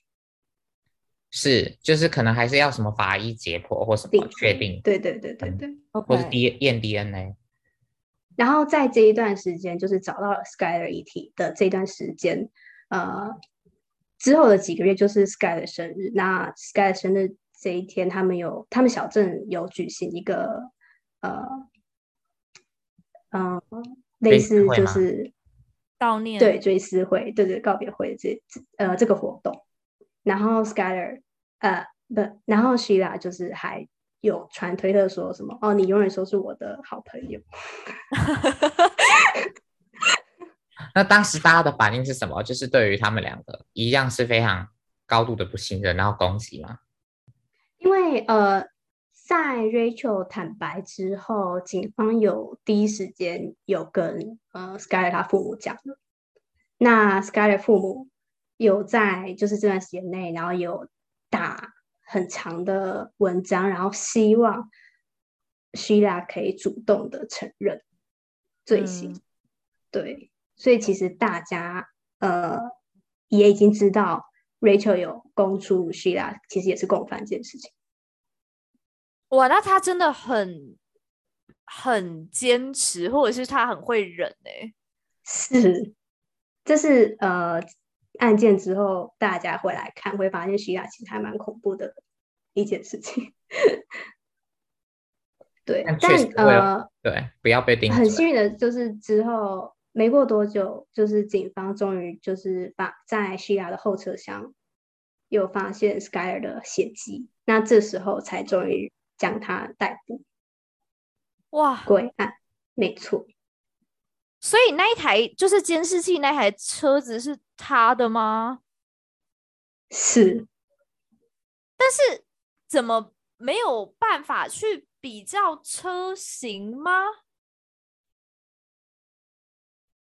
[SPEAKER 2] 是就是可能还是要什么法医解剖或什么确定，
[SPEAKER 1] 对对对对对，
[SPEAKER 2] 嗯、或是 D 验 DNA。
[SPEAKER 1] 然后在这一段时间，就是找到了 Skyler 遗体的这段时间，呃，之后的几个月就是 Skyler 生日。那 Skyler 生日这一天，他们有他们小镇有举行一个呃嗯。呃类似就是
[SPEAKER 3] 悼念，
[SPEAKER 1] 对追思会，对对告别会这呃这个活动，然后 Skyler 呃不，然后 Sheila 就是还有传推特说什么哦，你永远说是我的好朋友。[LAUGHS] [LAUGHS]
[SPEAKER 2] 那当时大家的反应是什么？就是对于他们两个一样是非常高度的不信任，然后攻击吗？
[SPEAKER 1] 因为呃。在 Rachel 坦白之后，警方有第一时间有跟呃 Skyler 他父母讲的。那 Skyler 父母有在就是这段时间内，然后有打很长的文章，然后希望 Sheila 可以主动的承认罪行。嗯。对，所以其实大家呃也已经知道 Rachel 有供出 Sheila 其实也是共犯这件事情。
[SPEAKER 3] 哇，那他真的很很坚持，或者是他很会忍呢？
[SPEAKER 1] 是，这是呃案件之后大家会来看，会发现徐雅其实还蛮恐怖的一件事情。对，但呃，
[SPEAKER 2] 对，不要被盯。
[SPEAKER 1] 很幸运的就是之后没过多久，就是警方终于就是把在徐雅的后车厢又发现 Skyler 的血迹，那这时候才终于将他逮捕。
[SPEAKER 3] 哇，
[SPEAKER 1] 归案，没错。
[SPEAKER 3] 所以那一台就是监视器，那台车子是他的吗？
[SPEAKER 1] 是。
[SPEAKER 3] 但是怎么没有办法去比较车型吗？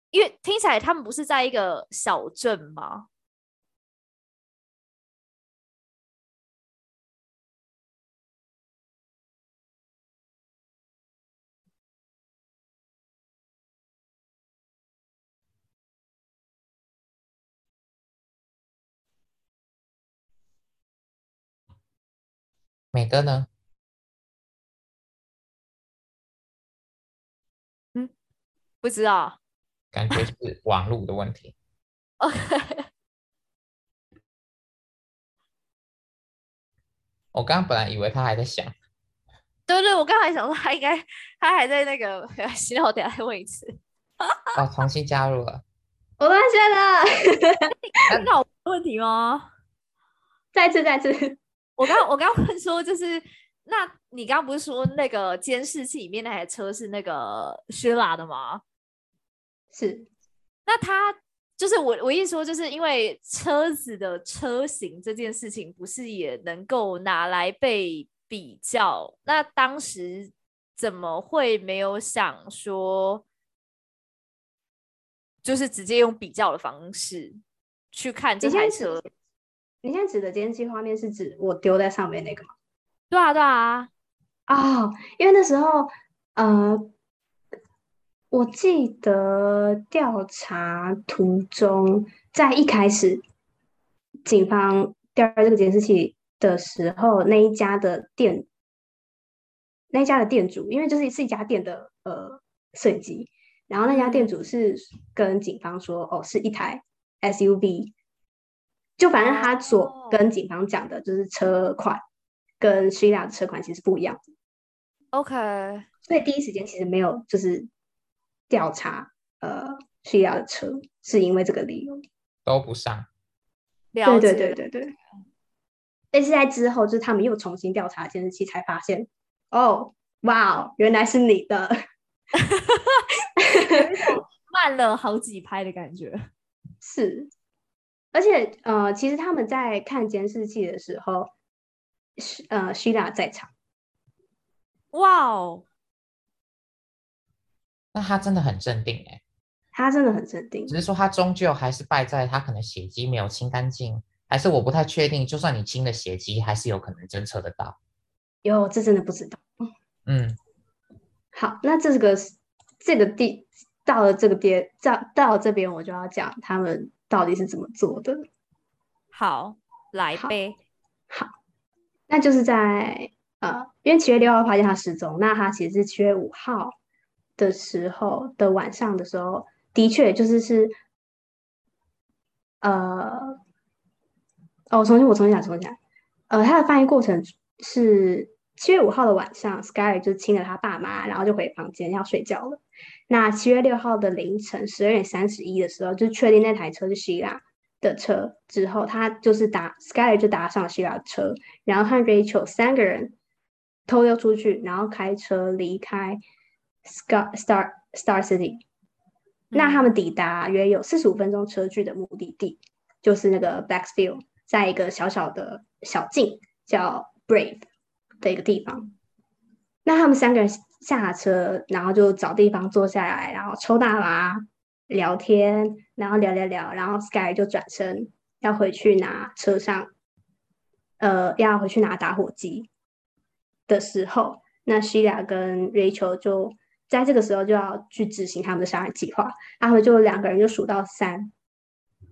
[SPEAKER 3] 因为听起来他们不是在一个小镇吗？
[SPEAKER 2] 美哥呢？
[SPEAKER 3] 嗯，不知道。
[SPEAKER 2] 感觉是网络的问题。[LAUGHS]
[SPEAKER 3] OK，
[SPEAKER 2] 我刚刚本来以为他还在想。
[SPEAKER 3] 对对，我刚才想说他应该他还在那个洗脑，等下再问一次。
[SPEAKER 2] 哦，重新加入了。
[SPEAKER 1] 我发现了。[LAUGHS]
[SPEAKER 3] 那有问题吗？
[SPEAKER 1] 再次，再次。
[SPEAKER 3] 我刚我刚问说，就是那你刚刚不是说那个监视器里面那台车是那个 Sheila 的吗？
[SPEAKER 1] 是，
[SPEAKER 3] 那他就是我我意思说，就是因为车子的车型这件事情，不是也能够拿来被比较？那当时怎么会没有想说，就是直接用比较的方式去看这台车？
[SPEAKER 1] 你现在指的监视器画面是指我丢在上面那个吗？
[SPEAKER 3] 对啊，对啊，
[SPEAKER 1] 啊、哦，因为那时候，呃。我记得调查途中，在一开始，警方调这个监视器的时候，那一家的店，那一家的店主，因为就是是一家店的呃摄影机，然后那家店主是跟警方说，哦，是一台 SUV，就反正他所跟警方讲的就是车款跟 Sheila 的车款其实不一样。
[SPEAKER 3] OK，
[SPEAKER 1] 所以第一时间其实没有就是。调查呃需要的车，是因为这个理由
[SPEAKER 2] 都不上。
[SPEAKER 1] 对对对对对。但是在之后，就是他们又重新调查监视器，才发现哦，哇哦，原来是你的，[LAUGHS]
[SPEAKER 3] 慢 [LAUGHS] 了好几拍的感觉。
[SPEAKER 1] 是，而且呃，其实他们在看监视器的时候，是呃，Sheila 在场。
[SPEAKER 3] 哇哦。
[SPEAKER 2] 那他真的很镇定哎，
[SPEAKER 1] 他真的很镇定，
[SPEAKER 2] 只是说他终究还是败在他可能血迹没有清干净，还是我不太确定。就算你清了血迹，还是有可能侦测得到。
[SPEAKER 1] 哟，这真的不知道。
[SPEAKER 2] 嗯，
[SPEAKER 1] 好，那这个这个地到了这个边，到到这边我就要讲他们到底是怎么做的。
[SPEAKER 3] 好，来呗。
[SPEAKER 1] 好，那就是在呃，因为七月六号发现他失踪，那他其实是七月五号。的时候的晚上的时候，的确就是是，呃，哦，我重新我重新讲，重新讲，呃，他的翻译过程是七月五号的晚上，Skyler 就亲了他爸妈，然后就回房间要睡觉了。那七月六号的凌晨十二点三十一的时候，就确定那台车是 Sheila 的车之后，他就是搭 Skyler 就搭上了 Sheila 的车，然后和 Rachel 三个人偷溜出去，然后开车离开。Star Star Star City，那他们抵达约有四十五分钟车距的目的地，就是那个 Blacksville，在一个小小的小径叫 Brave 的一个地方。那他们三个人下车，然后就找地方坐下来，然后抽大麻、聊天，然后聊聊聊，然后 Sky 就转身要回去拿车上，呃，要回去拿打火机的时候，那 Sheila 跟 Rachel 就。在这个时候就要去执行他们的杀人计划，然后就两个人就数到三，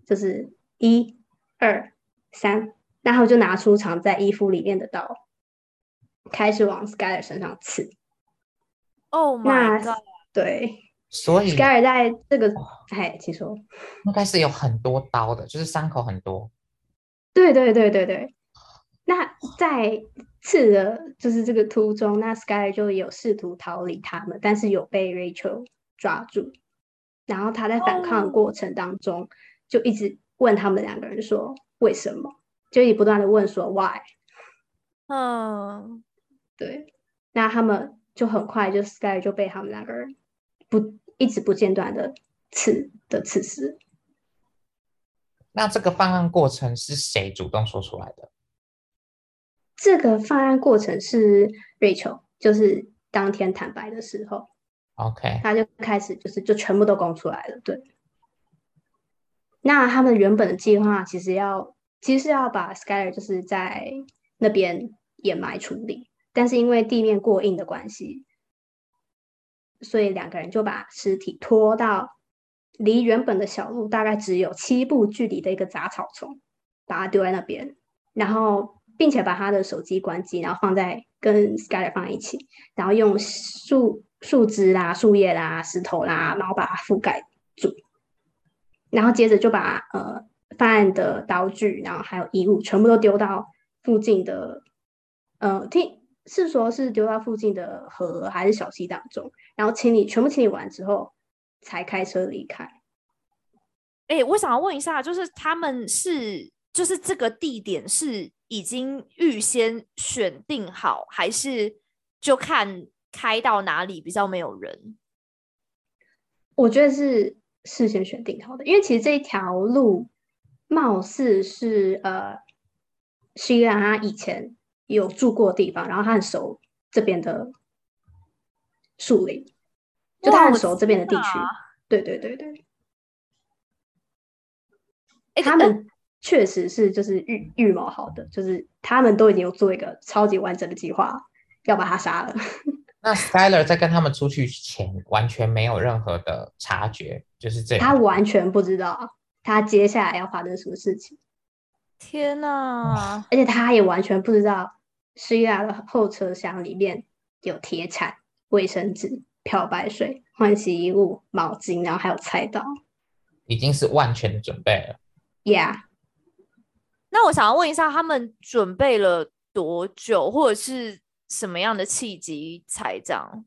[SPEAKER 1] 就是一、二、三，然后就拿出藏在衣服里面的刀，开始往 Skyler 身上刺。
[SPEAKER 3] 哦，那
[SPEAKER 1] 对，
[SPEAKER 2] 所以
[SPEAKER 1] Skyler 在这个，哎，请说，
[SPEAKER 2] 应该是有很多刀的，就是伤口很多。
[SPEAKER 1] 对对对对对，那在。刺的就是这个途中，那 Skyler 就有试图逃离他们，但是有被 Rachel 抓住。然后他在反抗的过程当中，就一直问他们两个人说：“为什么？就一直不断的问说 why，
[SPEAKER 3] 嗯，
[SPEAKER 1] 对，那他们就很快就 Skyler 就被他们两个人不一直不间断的刺的刺死。
[SPEAKER 2] 那这个犯案过程是谁主动说出来的？
[SPEAKER 1] 这个犯案过程是 Rachel，就是当天坦白的时候
[SPEAKER 2] ，OK，
[SPEAKER 1] 他就开始就是就全部都供出来了。对，那他们原本的计划其实要其实是要把 Skyler 就是在那边掩埋处理，但是因为地面过硬的关系，所以两个人就把尸体拖到离原本的小路大概只有七步距离的一个杂草丛，把它丢在那边，然后。并且把他的手机关机，然后放在跟 Skyler 放在一起，然后用树树枝啦、树叶啦、石头啦，然后把它覆盖住，然后接着就把呃犯案的刀具，然后还有衣物全部都丢到附近的呃听是说是丢到附近的河还是小溪当中，然后清理全部清理完之后才开车离开。
[SPEAKER 3] 哎、欸，我想要问一下，就是他们是就是这个地点是。已经预先选定好，还是就看开到哪里比较没有人？
[SPEAKER 1] 我觉得是事先选定好的，因为其实这一条路貌似是呃，希拉他以前有住过的地方，然后他很熟这边的树林，就他很熟这边的地区。对对对对，欸、他们。确实是，就是预预谋好的，就是他们都已经有做一个超级完整的计划，要把他杀了。[LAUGHS]
[SPEAKER 2] 那 Skyler 在跟他们出去前，完全没有任何的察觉，就是这样。
[SPEAKER 1] 他完全不知道他接下来要发生什么事情。
[SPEAKER 3] 天哪！
[SPEAKER 1] 而且他也完全不知道 Sheila 的后车厢里面有铁铲、卫生纸、漂白水、换洗衣物、毛巾，然后还有菜刀，
[SPEAKER 2] 已经是万全的准备了。
[SPEAKER 1] Yeah。
[SPEAKER 3] 那我想要问一下，他们准备了多久，或者是什么样的契机才这样？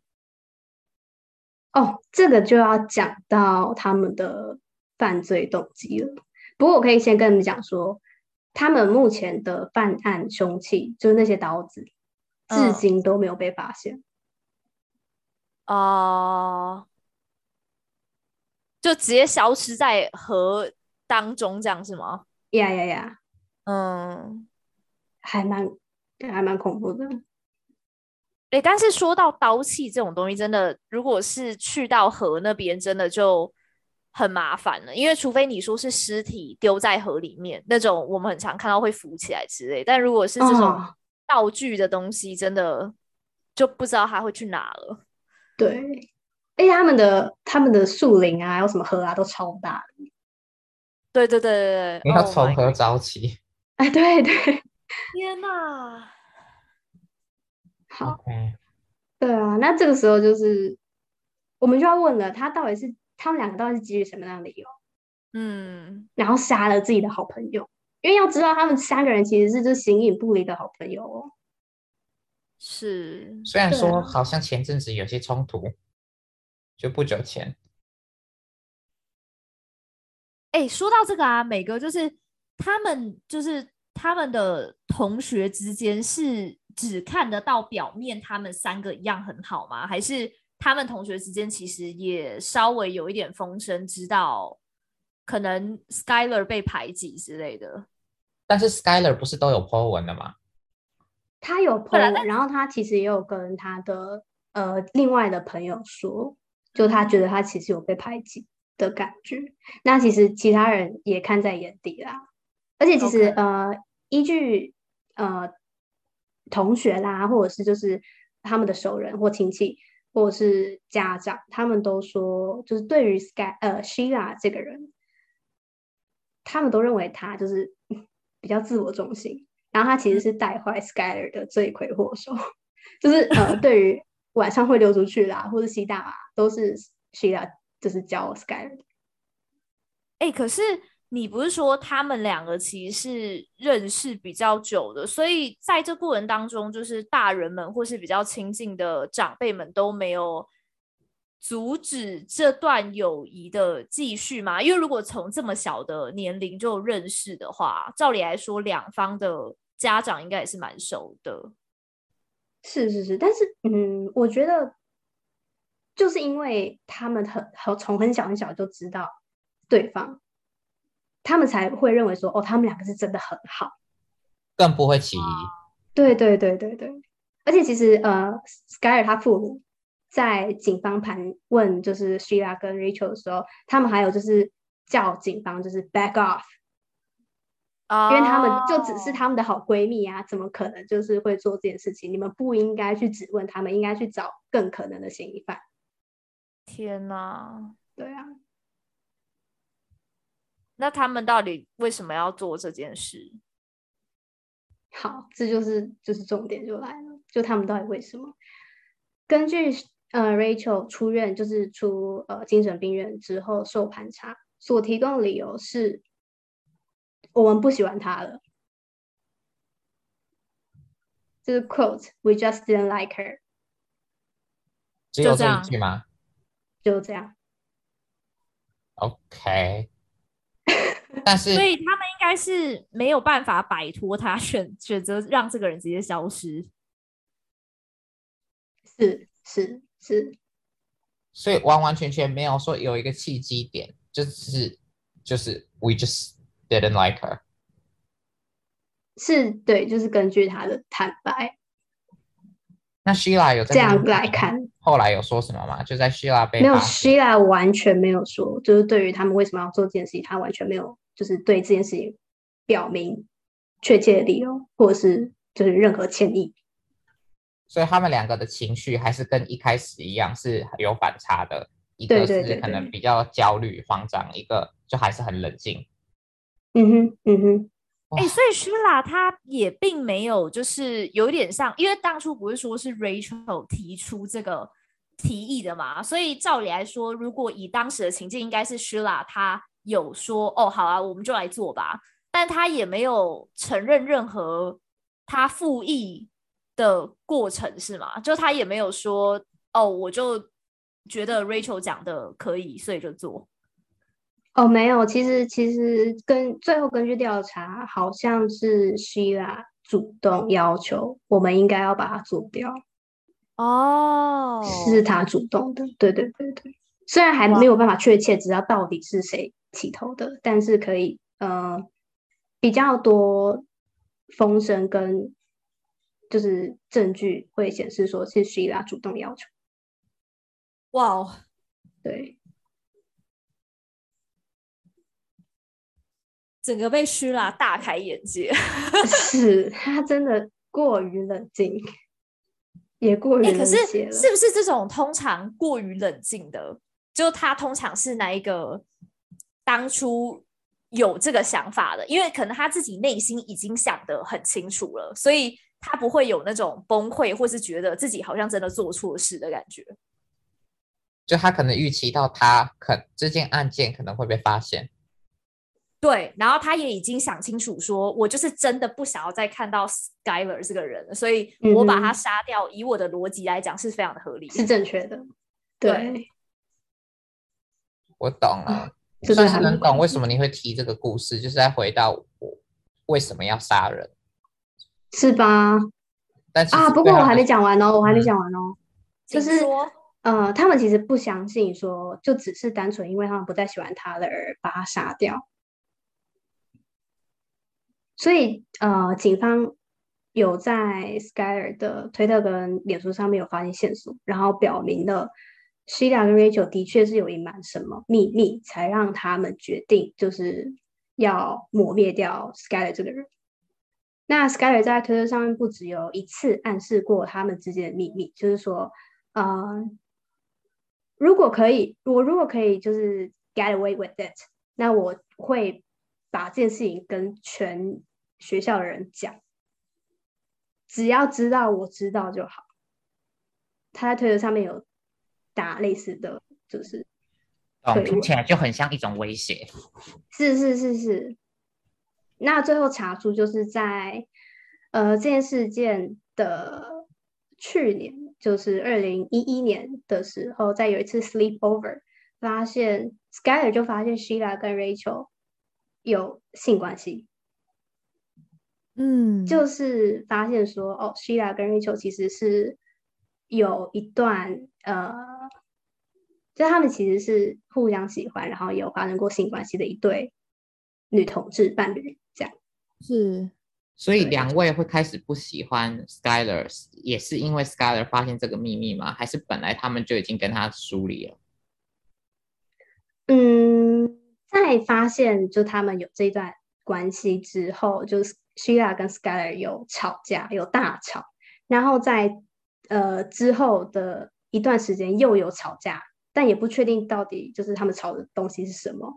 [SPEAKER 1] 哦，这个就要讲到他们的犯罪动机了。不过我可以先跟你们讲说，他们目前的犯案凶器就是那些刀子，至今都没有被发现。
[SPEAKER 3] 哦、嗯呃，就直接消失在河当中，这样是吗？
[SPEAKER 1] 呀呀呀！
[SPEAKER 3] 嗯，
[SPEAKER 1] 还蛮还蛮恐怖的。
[SPEAKER 3] 哎、欸，但是说到刀器这种东西，真的，如果是去到河那边，真的就很麻烦了。因为除非你说是尸体丢在河里面那种，我们很常看到会浮起来之类。但如果是这种道具的东西，真的就不知道它会去哪了。
[SPEAKER 1] 对，而且他们的他们的树林啊，还有什么河啊，都超大的。
[SPEAKER 3] 对对对对对，
[SPEAKER 2] 你要从何找起。[LAUGHS]
[SPEAKER 1] 哎，对对，
[SPEAKER 3] 天哪！[LAUGHS]
[SPEAKER 1] 好
[SPEAKER 2] ，Okay.
[SPEAKER 1] 对啊，那这个时候就是我们就要问了，他到底是他们两个到底是基于什么样的理由？
[SPEAKER 3] 嗯，
[SPEAKER 1] 然后杀了自己的好朋友，因为要知道他们三个人其实是就形影不离的好朋友哦。
[SPEAKER 3] 是，
[SPEAKER 2] 虽然说好像前阵子有些冲突，就不久前。
[SPEAKER 3] 哎，说到这个啊，美哥就是。他们就是他们的同学之间是只看得到表面，他们三个一样很好吗？还是他们同学之间其实也稍微有一点风声，知道可能 Skyler 被排挤之类的？
[SPEAKER 2] 但是 Skyler 不是都有 po 文的吗？
[SPEAKER 1] 他有 po 文，然后他其实也有跟他的呃另外的朋友说，就他觉得他其实有被排挤的感觉。那其实其他人也看在眼底啦。而且其实.呃，依据呃同学啦，或者是就是他们的熟人或亲戚，或是家长，他们都说，就是对于 Sky 呃 Sheila 这个人，他们都认为他就是 [LAUGHS] 比较自我中心，然后他其实是带坏 Skyler 的罪魁祸首，就是呃对于 [LAUGHS] 晚上会溜出去啦，或是吸大麻，都是 Sheila 就是教 Skyler 的。
[SPEAKER 3] 哎、欸，可是。你不是说他们两个其实是认识比较久的，所以在这过程当中，就是大人们或是比较亲近的长辈们都没有阻止这段友谊的继续吗？因为如果从这么小的年龄就认识的话，照理来说，两方的家长应该也是蛮熟的。
[SPEAKER 1] 是是是，但是嗯，我觉得就是因为他们很很从很小很小就知道对方，他们才会认为说，哦，他们两个是真的很好，
[SPEAKER 2] 更不会起疑。
[SPEAKER 1] 对对对对对，而且其实呃，Skyler 他父母。在警方盘问就是 Sheila 跟 Rachel 的时候，他们还有就是叫警方就是 back off，、oh. 因为他们就只是他们的好闺蜜啊，怎么可能就是会做这件事情？你们不应该去质问他们，应该去找更可能的嫌疑犯。
[SPEAKER 3] 天哪，
[SPEAKER 1] 对啊，
[SPEAKER 3] 那他们到底为什么要做这件事？
[SPEAKER 1] 好，这就是就是重点就来了，就他们到底为什么？根据。呃，Rachel 出院就是出呃精神病院之后受盘查，所提供的理由是，我们不喜欢他了，就是 quote，we just didn't like her，
[SPEAKER 2] 只有这一句吗？
[SPEAKER 1] 就这样。
[SPEAKER 2] OK，但是
[SPEAKER 3] 所以他们应该是没有办法摆脱他，[LAUGHS] 选选择让这个人直接消失，
[SPEAKER 1] 是是。是，
[SPEAKER 2] 所以完完全全没有说有一个契机点，就是就是 we just didn't like her。
[SPEAKER 1] 是，对，就是根据他的坦白。
[SPEAKER 2] 那 Sheila 有
[SPEAKER 1] 这样来看，
[SPEAKER 2] 后来有说什么吗？就在 Sheila 被
[SPEAKER 1] 没有，Sheila 完全没有说，就是对于他们为什么要做这件事情，他完全没有，就是对这件事情表明确切的理由，或者是就是任何歉意。
[SPEAKER 2] 所以他们两个的情绪还是跟一开始一样是有反差的，一个是可能比较焦虑慌张，一个就还是很冷静。
[SPEAKER 1] 嗯哼，嗯哼。
[SPEAKER 3] 哎、欸，所以 Sheila 他也并没有就是有点像，因为当初不是说是 Rachel 提出这个提议的嘛，所以照理来说，如果以当时的情境，应该是 Sheila 他有说哦，好啊，我们就来做吧，但他也没有承认任何他复议。的过程是吗？就他也没有说哦，我就觉得 Rachel 讲的可以，所以就做。
[SPEAKER 1] 哦，没有，其实其实跟最后根据调查，好像是 Sheila 主动要求我们应该要把它做掉。
[SPEAKER 3] 哦，
[SPEAKER 1] 是他主动的，对对对对。虽然还没有办法确切知道到底是谁起头的，但是可以呃比较多风声跟。就是证据会显示说是 Sheila 主动要求。
[SPEAKER 3] 哇哦，
[SPEAKER 1] 对，
[SPEAKER 3] 整个被 Sheila 大开眼界，[LAUGHS]
[SPEAKER 1] 是他真的过于冷静，也过于冷静。
[SPEAKER 3] 可是是不是这种通常过于冷静的，就他通常是哪一个当初有这个想法的？因为可能他自己内心已经想得很清楚了，所以。他不会有那种崩溃，或是觉得自己好像真的做错事的感觉。
[SPEAKER 2] 就他可能预期到他可这件案件可能会被发现，
[SPEAKER 3] 对，然后他也已经想清楚，说我就是真的不想要再看到 Skyler 这个人，所以我把他杀掉。嗯、以我的逻辑来讲，是非常的合理，
[SPEAKER 1] 是正确的。对，对
[SPEAKER 2] 我懂了，就算是能懂为什么你会提这个故事，就是在回到我为什么要杀人。
[SPEAKER 1] 是吧？但啊，不过我还没讲完哦，我还没讲完哦。就是说，呃，他们其实不相信说，就只是单纯因为他们不再喜欢他了而把他杀掉。所以，呃，警方有在 Skyler 的推特跟脸书上面有发现线索，然后表明了 Sheila 跟 Rachel 的确是有隐瞒什么秘密，才让他们决定就是要抹灭掉 Skyler 这个人。那 Skyler 在推特上面不只有一次暗示过他们之间的秘密，就是说，呃，如果可以，我如果可以，就是 get away with it，那我会把这件事情跟全学校的人讲，只要知道我知道就好。他在推特上面有打类似的就是，
[SPEAKER 2] 哦，听起来就很像一种威胁。[LAUGHS]
[SPEAKER 1] 是是是是。那最后查出，就是在呃这件事件的去年就是二零一一年的时候，在有一次 sleepover，发现 Skyler 就发现 Sheila 跟 Rachel 有性关系。
[SPEAKER 3] 嗯，
[SPEAKER 1] 就是发现说，哦，Sheila 跟 Rachel 其实是有一段呃，就他们其实是互相喜欢，然后有发生过性关系的一对女同志伴侣，这样
[SPEAKER 3] 是。
[SPEAKER 2] 所以两位会开始不喜欢 Skyler，也是因为 Skyler 发现这个秘密吗？还是本来他们就已经跟他疏离了？
[SPEAKER 1] 嗯，在发现就他们有这段关系之后，就是 Sheila 跟 Skyler 有吵架，有大吵，然后在呃之后的一段时间又有吵架，但也不确定到底就是他们吵的东西是什么。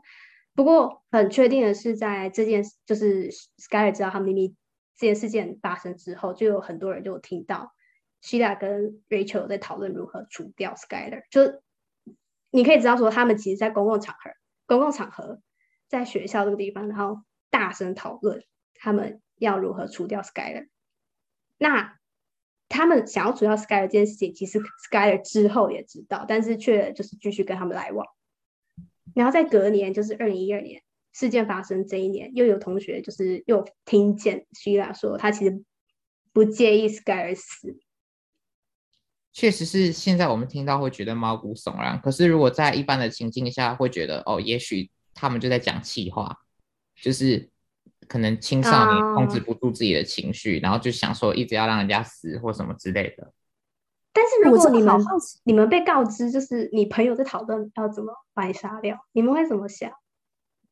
[SPEAKER 1] 不过很确定的是，在这件就是 Skyler 知道他们秘密。这件事件发生之后，就有很多人就听到 Shila 跟 Rachel 在讨论如何除掉 Skyler。就你可以知道说，他们其实，在公共场合、公共场合，在学校这个地方，然后大声讨论他们要如何除掉 Skyler。那他们想要除掉 Skyler 这件事情，其实 Skyler 之后也知道，但是却就是继续跟他们来往。然后在隔年，就是二零一二年。事件发生这一年，又有同学就是又听见 Sheila 说，他其实不介意 Skyler 死。
[SPEAKER 2] 确实是，现在我们听到会觉得毛骨悚然。可是如果在一般的情境下，会觉得哦，也许他们就在讲气话，就是可能青少年控制不住自己的情绪，uh, 然后就想说一直要让人家死或什么之类的。
[SPEAKER 1] 但是如果你们你们被告知，就是你朋友在讨论要怎么把你杀掉，你们会怎么想？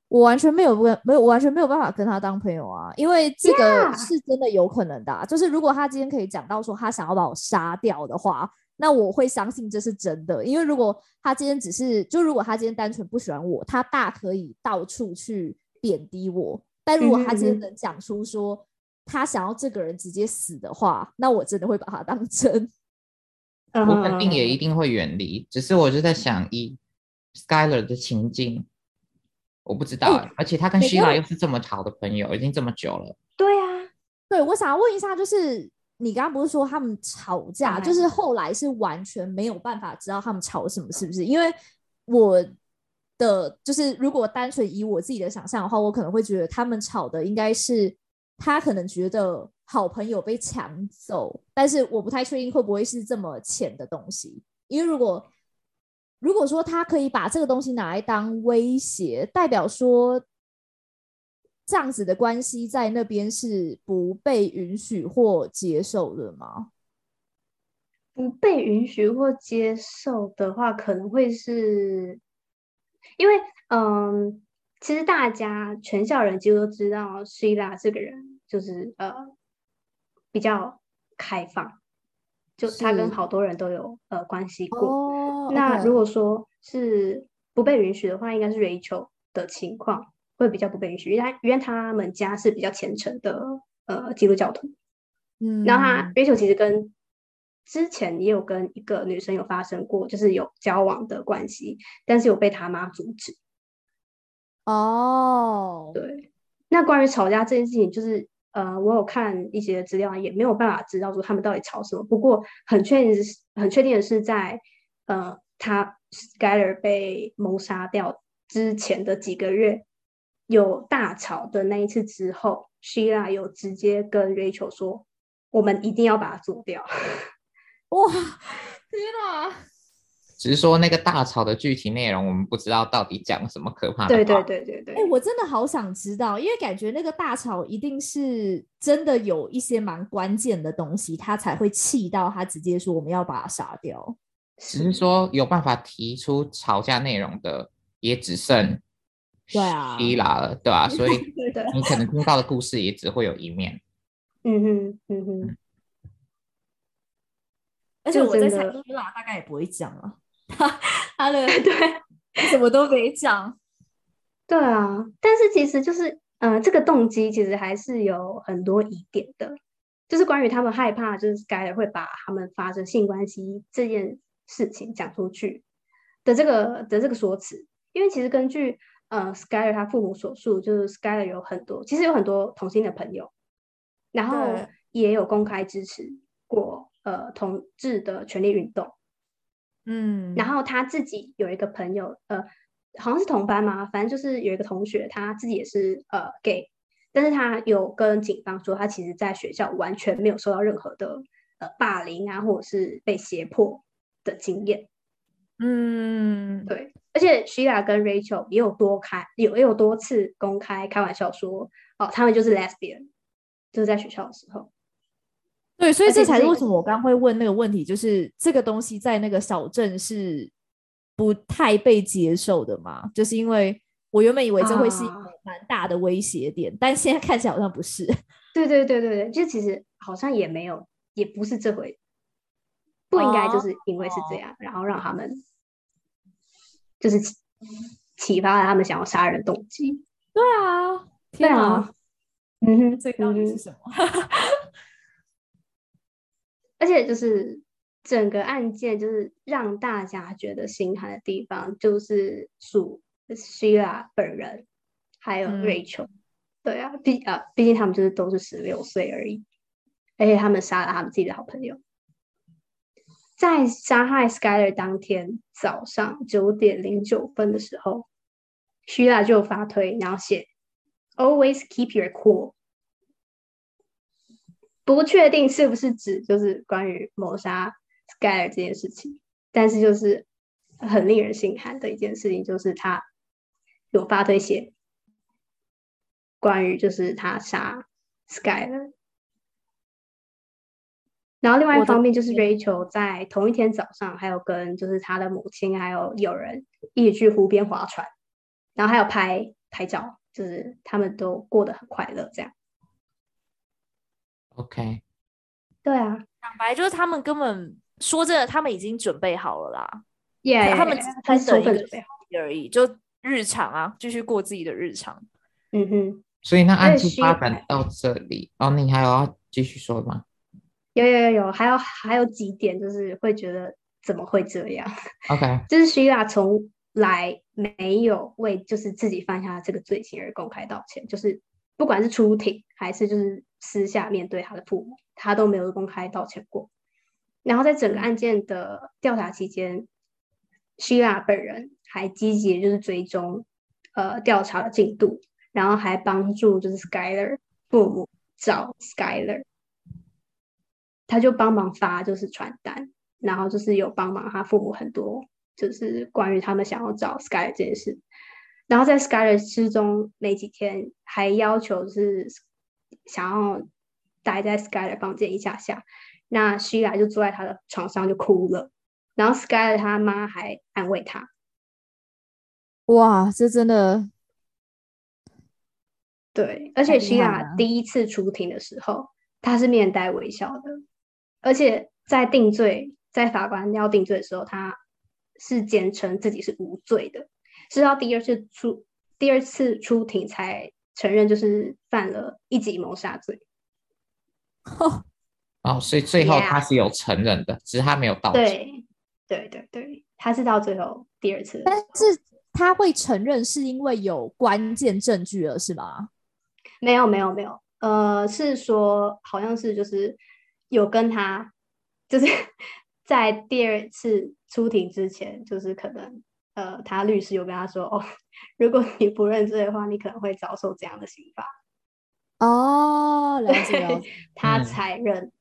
[SPEAKER 3] 我完全没有跟没有，我完全没有办法跟他当朋友啊，因为这个是真的有可能的.就是如果他今天可以讲到说他想要把我杀掉的话，那我会相信这是真的。因为如果他今天只是，就如果他今天单纯不喜欢我，他大可以到处去贬低我。但如果他今天能讲出说他想要这个人直接死的话，那我真的会把他当真。
[SPEAKER 2] 我肯定也一定会远离。只是我就在想，一 Skyler 的情境。我不知道、欸，而且他跟 Sheila 又是这么好的朋友，已经这么久了。
[SPEAKER 1] 对啊，
[SPEAKER 3] 对，我想要问一下，就是你刚刚不是说他们吵架，就是后来是完全没有办法知道他们吵什么，是不是？因为我的就是如果单纯以我自己的想象的话，我可能会觉得他们吵的应该是他可能觉得好朋友被抢走，但是我不太确定会不会是这么浅的东西，因为如果。如果说他可以把这个东西拿来当威胁，代表说这样子的关系在那边是不被允许或接受的吗？
[SPEAKER 1] 不被允许或接受的话，可能会是因为，嗯，其实大家全校人几乎都知道 Sheila 这个人就是呃比较开放。就他跟好多人都有呃关系过。Oh. 那如果说是不被允许的话，应该是 Rachel 的情况会比较不被允许，因为他因为他们家是比较虔诚的呃基督教徒。嗯，然后他 Rachel 其实跟之前也有跟一个女生有发生过，就是有交往的关系，但是有被他妈阻止。
[SPEAKER 3] 哦，
[SPEAKER 1] 对。那关于吵架这件事情，就是。呃，我有看一些资料，也没有办法知道说他们到底吵什么。不过很确定是，很确定的是在呃，他 Skyler 被谋杀掉之前的几个月，有大吵的那一次之后，Sheila 有直接跟 Rachel 说：“我们一定要把它做掉。” [LAUGHS]
[SPEAKER 3] 哇，天哪！
[SPEAKER 2] 只是说那个大吵的具体内容，我们不知道到底讲什么可怕的。
[SPEAKER 1] 对对对对对。哎、
[SPEAKER 3] 欸，我真的好想知道，因为感觉那个大吵一定是真的有一些蛮关键的东西，他才会气到他直接说我们要把他杀掉。
[SPEAKER 2] 只是说有办法提出吵架内容的，也只剩
[SPEAKER 3] 对啊
[SPEAKER 2] 伊拉了，对吧、啊？所以 [LAUGHS] 你可能听到的故事也只会有一面。
[SPEAKER 1] 嗯哼嗯哼。
[SPEAKER 3] 而且我在猜希拉大概也不会讲了。他他的 [LAUGHS] 对，什么都没讲。
[SPEAKER 1] 对啊，但是其实就是，呃，这个动机其实还是有很多疑点的，就是关于他们害怕，就是 Skyler 会把他们发生性关系这件事情讲出去的这个的这个说辞。因为其实根据呃 Skyler 他父母所述，就是 Skyler 有很多，其实有很多同性的朋友，然后也有公开支持过。呃同志的权利运动。
[SPEAKER 3] 嗯，
[SPEAKER 1] 然后他自己有一个朋友，呃，好像是同班嘛，反正就是有一个同学，他自己也是呃 gay，但是他有跟警方说，他其实在学校完全没有受到任何的呃霸凌啊，或者是被胁迫的经验。
[SPEAKER 3] 嗯，
[SPEAKER 1] 对，而且 Sheila 跟 Rachel 也有多开，有也有多次公开开玩笑说，哦，他们就是 lesbian，就是在学校的时候。
[SPEAKER 3] 对，所以这才是为什么我刚刚会问那个问题，就是这个东西在那个小镇是不太被接受的嘛？就是因为我原本以为这会是一个蛮大的威胁点，啊、但现在看起来好像不是。[LAUGHS]
[SPEAKER 1] 对对对对对，就其实好像也没有，也不是这回，不应该就是因为是这样，哦、然后让他们就是启发了他们想要杀人动机。
[SPEAKER 3] 对啊，天啊，
[SPEAKER 1] 嗯哼，
[SPEAKER 3] 这到底是什么？嗯
[SPEAKER 1] 而且就是整个案件，就是让大家觉得心寒的地方，就是属 Sheila 本人，还有 Rachel，嗯。对啊，毕啊，毕竟他们就是都是十六岁而已，而且他们杀了他们自己的好朋友。在杀害 Skyler 当天早上九点零九分的时候，Sheila 就发推，然后写 “Always keep your cool”。不确定是不是指就是关于谋杀 Skyler 这件事情，但是就是很令人心寒的一件事情，就是他有发推写关于就是他杀 Skyler，然后另外一方面就是 Rachel 在同一天早上还有跟就是他的母亲还有友人一起去湖边划船，然后还有拍拍照，就是他们都过得很快乐这样。
[SPEAKER 2] OK，
[SPEAKER 1] 对啊，
[SPEAKER 3] 坦白就是他们根本说这个，他们已经准备好了啦。
[SPEAKER 1] Yeah,
[SPEAKER 3] 他们只是等一个
[SPEAKER 1] 准备好
[SPEAKER 3] 而已，就日常啊，继续过自己的日常。
[SPEAKER 1] 嗯哼，
[SPEAKER 2] 所以那案件发展到这里，哦，你还有要继续说吗？
[SPEAKER 1] 有有有有，还有还有几点，就是会觉得怎么会这样
[SPEAKER 2] ？OK，[LAUGHS]
[SPEAKER 1] 就是 Sheila 从来没有为就是自己犯下这个罪行而公开道歉，就是不管是出庭还是就是。私下面对他的父母，他都没有公开道歉过。然后在整个案件的调查期间，Sheila 本人还积极就是追踪呃调查的进度，然后还帮助就是 Skyler 父母找 Skyler，他就帮忙发就是传单，然后就是有帮忙他父母很多就是关于他们想要找 Skyler 这件事。然后在 Skyler 失踪没几天，还要求、是。想要待在 Skyler 房间一下下，那 Sheila 就坐在他的床上就哭了，然后 Skyler 他妈还安慰他。
[SPEAKER 3] 哇，这真的
[SPEAKER 1] 对，而且 Sheila 第一次出庭的时候，他是面带微笑的，而且在定罪，在法官要定罪的时候，他是坚称自己是无罪的，直到第二次出第二次出庭才。承认就是犯了一级谋杀罪，[LAUGHS]
[SPEAKER 2] 哦，所以最后他是有承认的，yeah. 只是他没有道歉。
[SPEAKER 1] 对，对，对，对，他是到最后第二次，
[SPEAKER 3] 但是他会承认是因为有关键证据了，是吗？
[SPEAKER 1] 没有，没有，没有，呃，是说好像是就是有跟他，就是 [LAUGHS] 在第二次出庭之前，就是可能。呃，他律师有跟他说，哦，如果你不认罪的话，你可能会遭受这样的刑罚。
[SPEAKER 3] 哦，了解了解，
[SPEAKER 1] 他才认、嗯。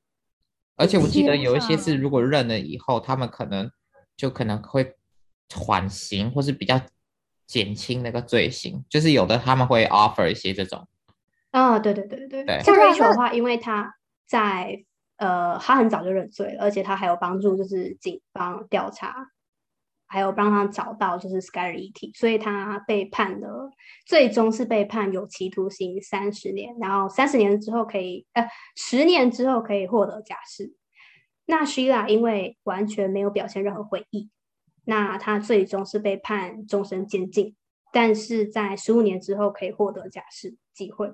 [SPEAKER 2] 而且我记得有一些是，如果认了以后，他们可能就可能会缓刑，或是比较减轻那个罪行。就是有的他们会 offer 一些这种。
[SPEAKER 1] 哦，对对对对对。像 Rachel 的话，因为他在呃，他很早就认罪了，而且他还有帮助，就是警方调查。还有帮他找到就是 Skyler 遗体，所以他被判了，最终是被判有期徒刑三十年，然后三十年之后可以，呃，十年之后可以获得假释。那 Sheila 因为完全没有表现任何悔意，那他最终是被判终身监禁，但是在十五年之后可以获得假释机会。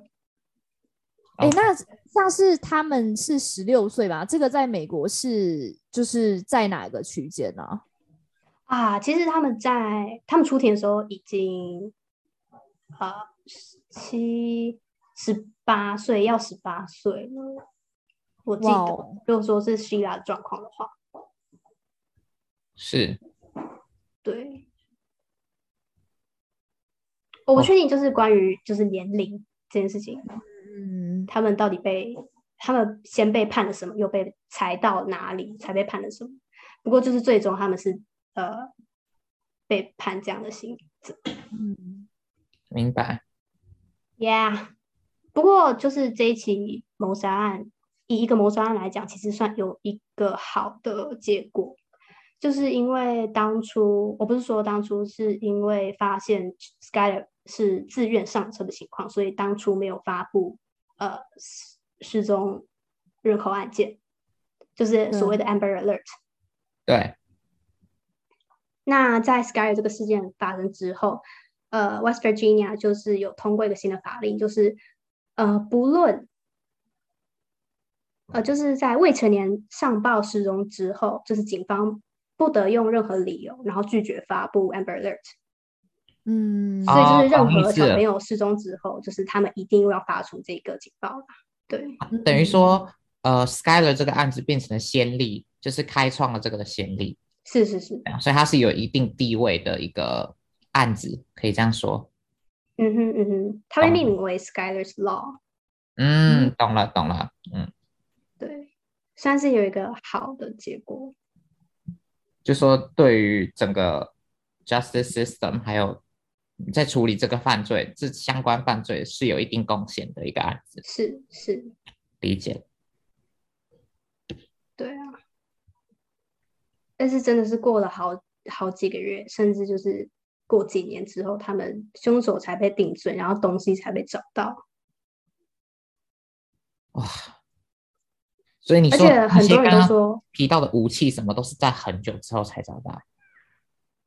[SPEAKER 3] 哎、欸，那像是他们是十六岁吧？这个在美国是就是在哪个区间呢？
[SPEAKER 1] 啊，其实他们在他们出庭的时候已经啊十七十八岁，要十八岁了。我记得，如果说是希腊的状况的话，
[SPEAKER 2] 是，
[SPEAKER 1] 对，我不确定，就是关于就是年龄这件事情，嗯，他们到底被他们先被判了什么，又被裁到哪里才被判了什么？不过就是最终他们是呃被判这样的刑责，
[SPEAKER 2] 嗯，明白
[SPEAKER 1] ，Yeah，不过就是这一起谋杀案。以一个谋杀案来讲，其实算有一个好的结果，就是因为当初我不是说当初是因为发现 Skyler 是自愿上车的情况，所以当初没有发布呃失踪人口案件，就是所谓的 Amber Alert。
[SPEAKER 2] 对。
[SPEAKER 1] 那在 Skyler 这个事件发生之后，呃，West Virginia 就是有通过一个新的法令，就是呃不论。呃，就是在未成年上报失踪之后，就是警方不得用任何理由，然后拒绝发布 Amber Alert。嗯，所以就是任何小朋友失踪之后，就是他们一定要发出这个警报。对，
[SPEAKER 2] 等于说，呃，Skyler 这个案子变成了先例，就是开创了这个的先例。
[SPEAKER 1] 是是是，
[SPEAKER 2] 所以它是有一定地位的一个案子，可以这样说。
[SPEAKER 1] 嗯哼嗯哼，它被命名为 Skyler's Law。
[SPEAKER 2] 嗯，懂了懂了，嗯。
[SPEAKER 1] 对，算是有一个好的结果。
[SPEAKER 2] 就说对于整个 justice system，还有在处理这个犯罪，这相关犯罪是有一定贡献的一个案子。
[SPEAKER 1] 是是，
[SPEAKER 2] 理解。
[SPEAKER 1] 对啊，但是真的是过了好好几个月，甚至就是过几年之后，他们凶手才被定罪，然后东西才被找到。
[SPEAKER 2] 哇！所以你说，
[SPEAKER 1] 而且很多人都说
[SPEAKER 2] 提到的武器什么都是在很久之后才找到。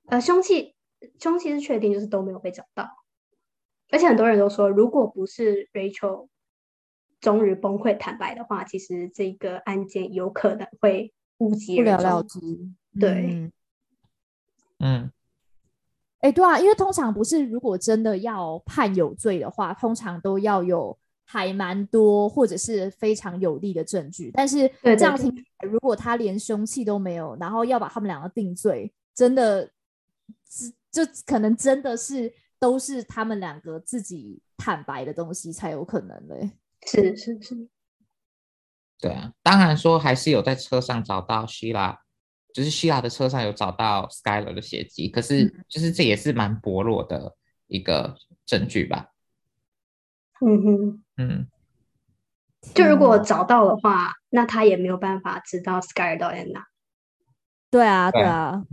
[SPEAKER 1] 呃，凶器凶器是确定，就是都没有被找到。而且很多人都说，如果不是 Rachel 终于崩溃坦白的话，其实这个案件有可能会无疾而终，
[SPEAKER 3] 不了了之。
[SPEAKER 1] 对，
[SPEAKER 2] 嗯，
[SPEAKER 3] 哎、欸，对啊，因为通常不是，如果真的要判有罪的话，通常都要有。还蛮多，或者是非常有力的证据，但是这样听，如果他连凶器都没有，然后要把他们两个定罪，真的，就可能真的是都是他们两个自己坦白的东西才有可能嘞。
[SPEAKER 1] 是是是，
[SPEAKER 2] 对啊，当然说还是有在车上找到希拉，就是希拉的车上有找到 Skyler 的血迹，可是就是这也是蛮薄弱的一个证据吧。
[SPEAKER 1] 嗯哼，嗯，就如果找到的话，那他也没有办法知道 Skyler 到底在哪。
[SPEAKER 3] 对啊，对啊，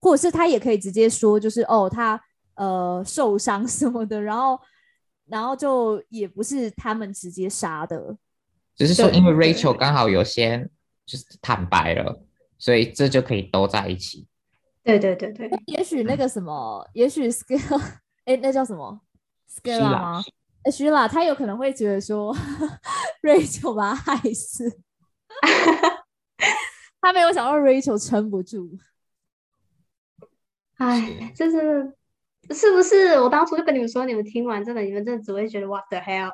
[SPEAKER 3] 或者是他也可以直接说，就是哦，他呃受伤什么的，然后然后就也不是他们直接杀的，
[SPEAKER 2] 只是说因为 Rachel 刚好有先就是坦白了，所以这就可以都在一起。
[SPEAKER 1] 对对对对，
[SPEAKER 3] 也许那个什么，嗯、也许 Skyler，哎，[LAUGHS] 那叫什么？Skyler 吗？哎，Sheila，他有可能会觉得说，[LAUGHS] Rachel 把他害死，[LAUGHS] 他没有想到 Rachel 撑不住。
[SPEAKER 1] 哎，这是是不是？我当初就跟你们说，你们听完真的，你们真的只会觉得 What the hell？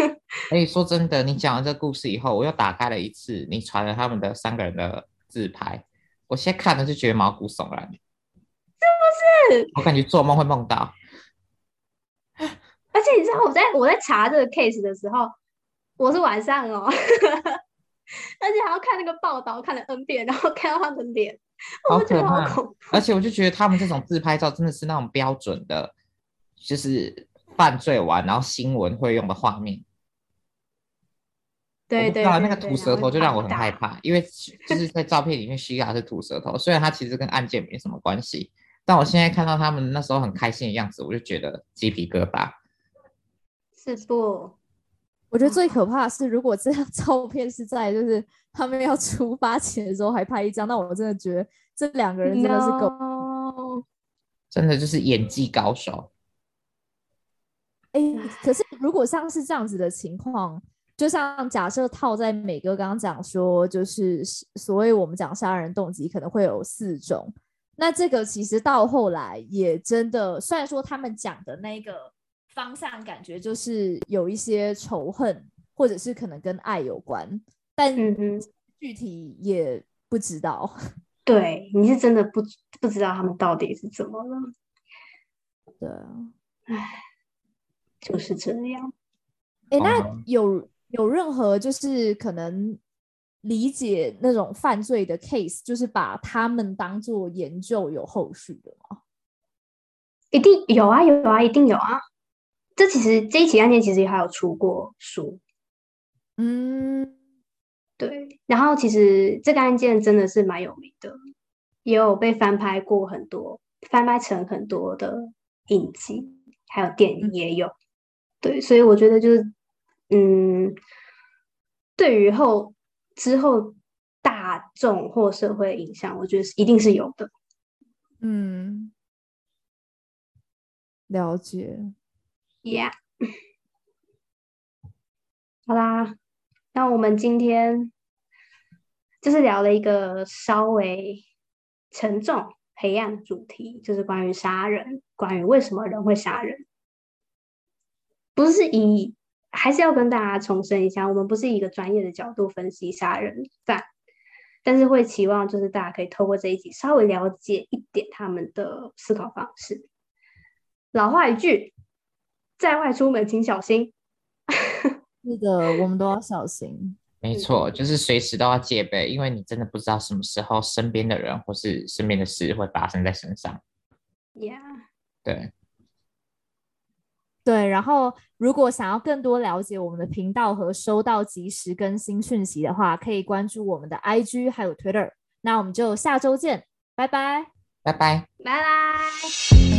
[SPEAKER 1] [LAUGHS]
[SPEAKER 2] 哎，说真的，你讲完这个故事以后，我又打开了一次你传了他们的三个人的自拍，我现在看了就觉得毛骨悚然，
[SPEAKER 1] 是不是？
[SPEAKER 2] 我感觉做梦会梦到。
[SPEAKER 1] 而且你知道我在我在查这个 case 的时候，我是晚上哦，而且还要看那个报道，看了 N 遍，然后看到他的脸，我觉得好恐怖。
[SPEAKER 2] 而且我就觉得他们这种自拍照真的是那种标准的，就是犯罪完然后新闻会用的画面。
[SPEAKER 1] 对对，
[SPEAKER 2] 那个吐舌头就让我很害怕，因为 [LAUGHS] 就是在照片里面希拉是吐舌头，虽然他其实跟案件没什么关系，但我现在看到他们那时候很开心的样子，我就觉得鸡皮疙瘩。
[SPEAKER 1] 是不？
[SPEAKER 3] 我觉得最可怕的是，如果这张 [LAUGHS] 照片是在就是他们要出发前的时候还拍一张，那我真的觉得这两个人真的是够，no.
[SPEAKER 2] 真的就是演技高手。
[SPEAKER 3] 哎、欸，可是如果像是这样子的情况，就像假设套在美哥刚刚讲说，就是所谓我们讲杀人动机可能会有四种，那这个其实到后来也真的，虽然说他们讲的那个。方向感觉就是有一些仇恨，或者是可能跟爱有关，但
[SPEAKER 1] 嗯
[SPEAKER 3] 具体也不知道。[LAUGHS]
[SPEAKER 1] 对，你是真的不不知道他们到底是怎么了。
[SPEAKER 3] 对啊，
[SPEAKER 1] 唉，就是这样。
[SPEAKER 3] 哎，那有有任何就是可能理解那种犯罪的 case，就是把他们当做研究有后续的吗？
[SPEAKER 1] 一定有啊，有啊，一定有啊。这其实这一起案件其实也还有出过书。
[SPEAKER 3] 嗯，
[SPEAKER 1] 对。然后其实这个案件真的是蛮有名的，也有被翻拍过很多，翻拍成很多的影集，还有电影也有。对，所以我觉得就是，嗯，对于后之后大众或社会影响，我觉得是一定是有的。
[SPEAKER 3] 嗯。了解
[SPEAKER 1] ，Yeah，好啦，那我们今天就是聊了一个稍微沉重、黑暗的主题，就是关于杀人，关于为什么人会杀人。不是以，还是要跟大家重申一下，我们不是以一个专业的角度分析杀人犯，但是会期望就是大家可以透过这一集稍微了解一点他们的思考方式。老话一句，在外出门请小心。[LAUGHS]
[SPEAKER 3] 是的，我们都要小心。
[SPEAKER 2] 没错，就是随时都要戒备，因为你真的不知道什么时候身边的人或是身边的事会发生在身上。
[SPEAKER 1] Yeah，
[SPEAKER 2] 对，
[SPEAKER 3] 对。然后，如果想要更多了解我们的频道和收到即时更新讯息的话，可以关注我们的 IG 还有 Twitter。那我们就下周见，拜拜，
[SPEAKER 2] 拜拜，
[SPEAKER 1] 拜拜。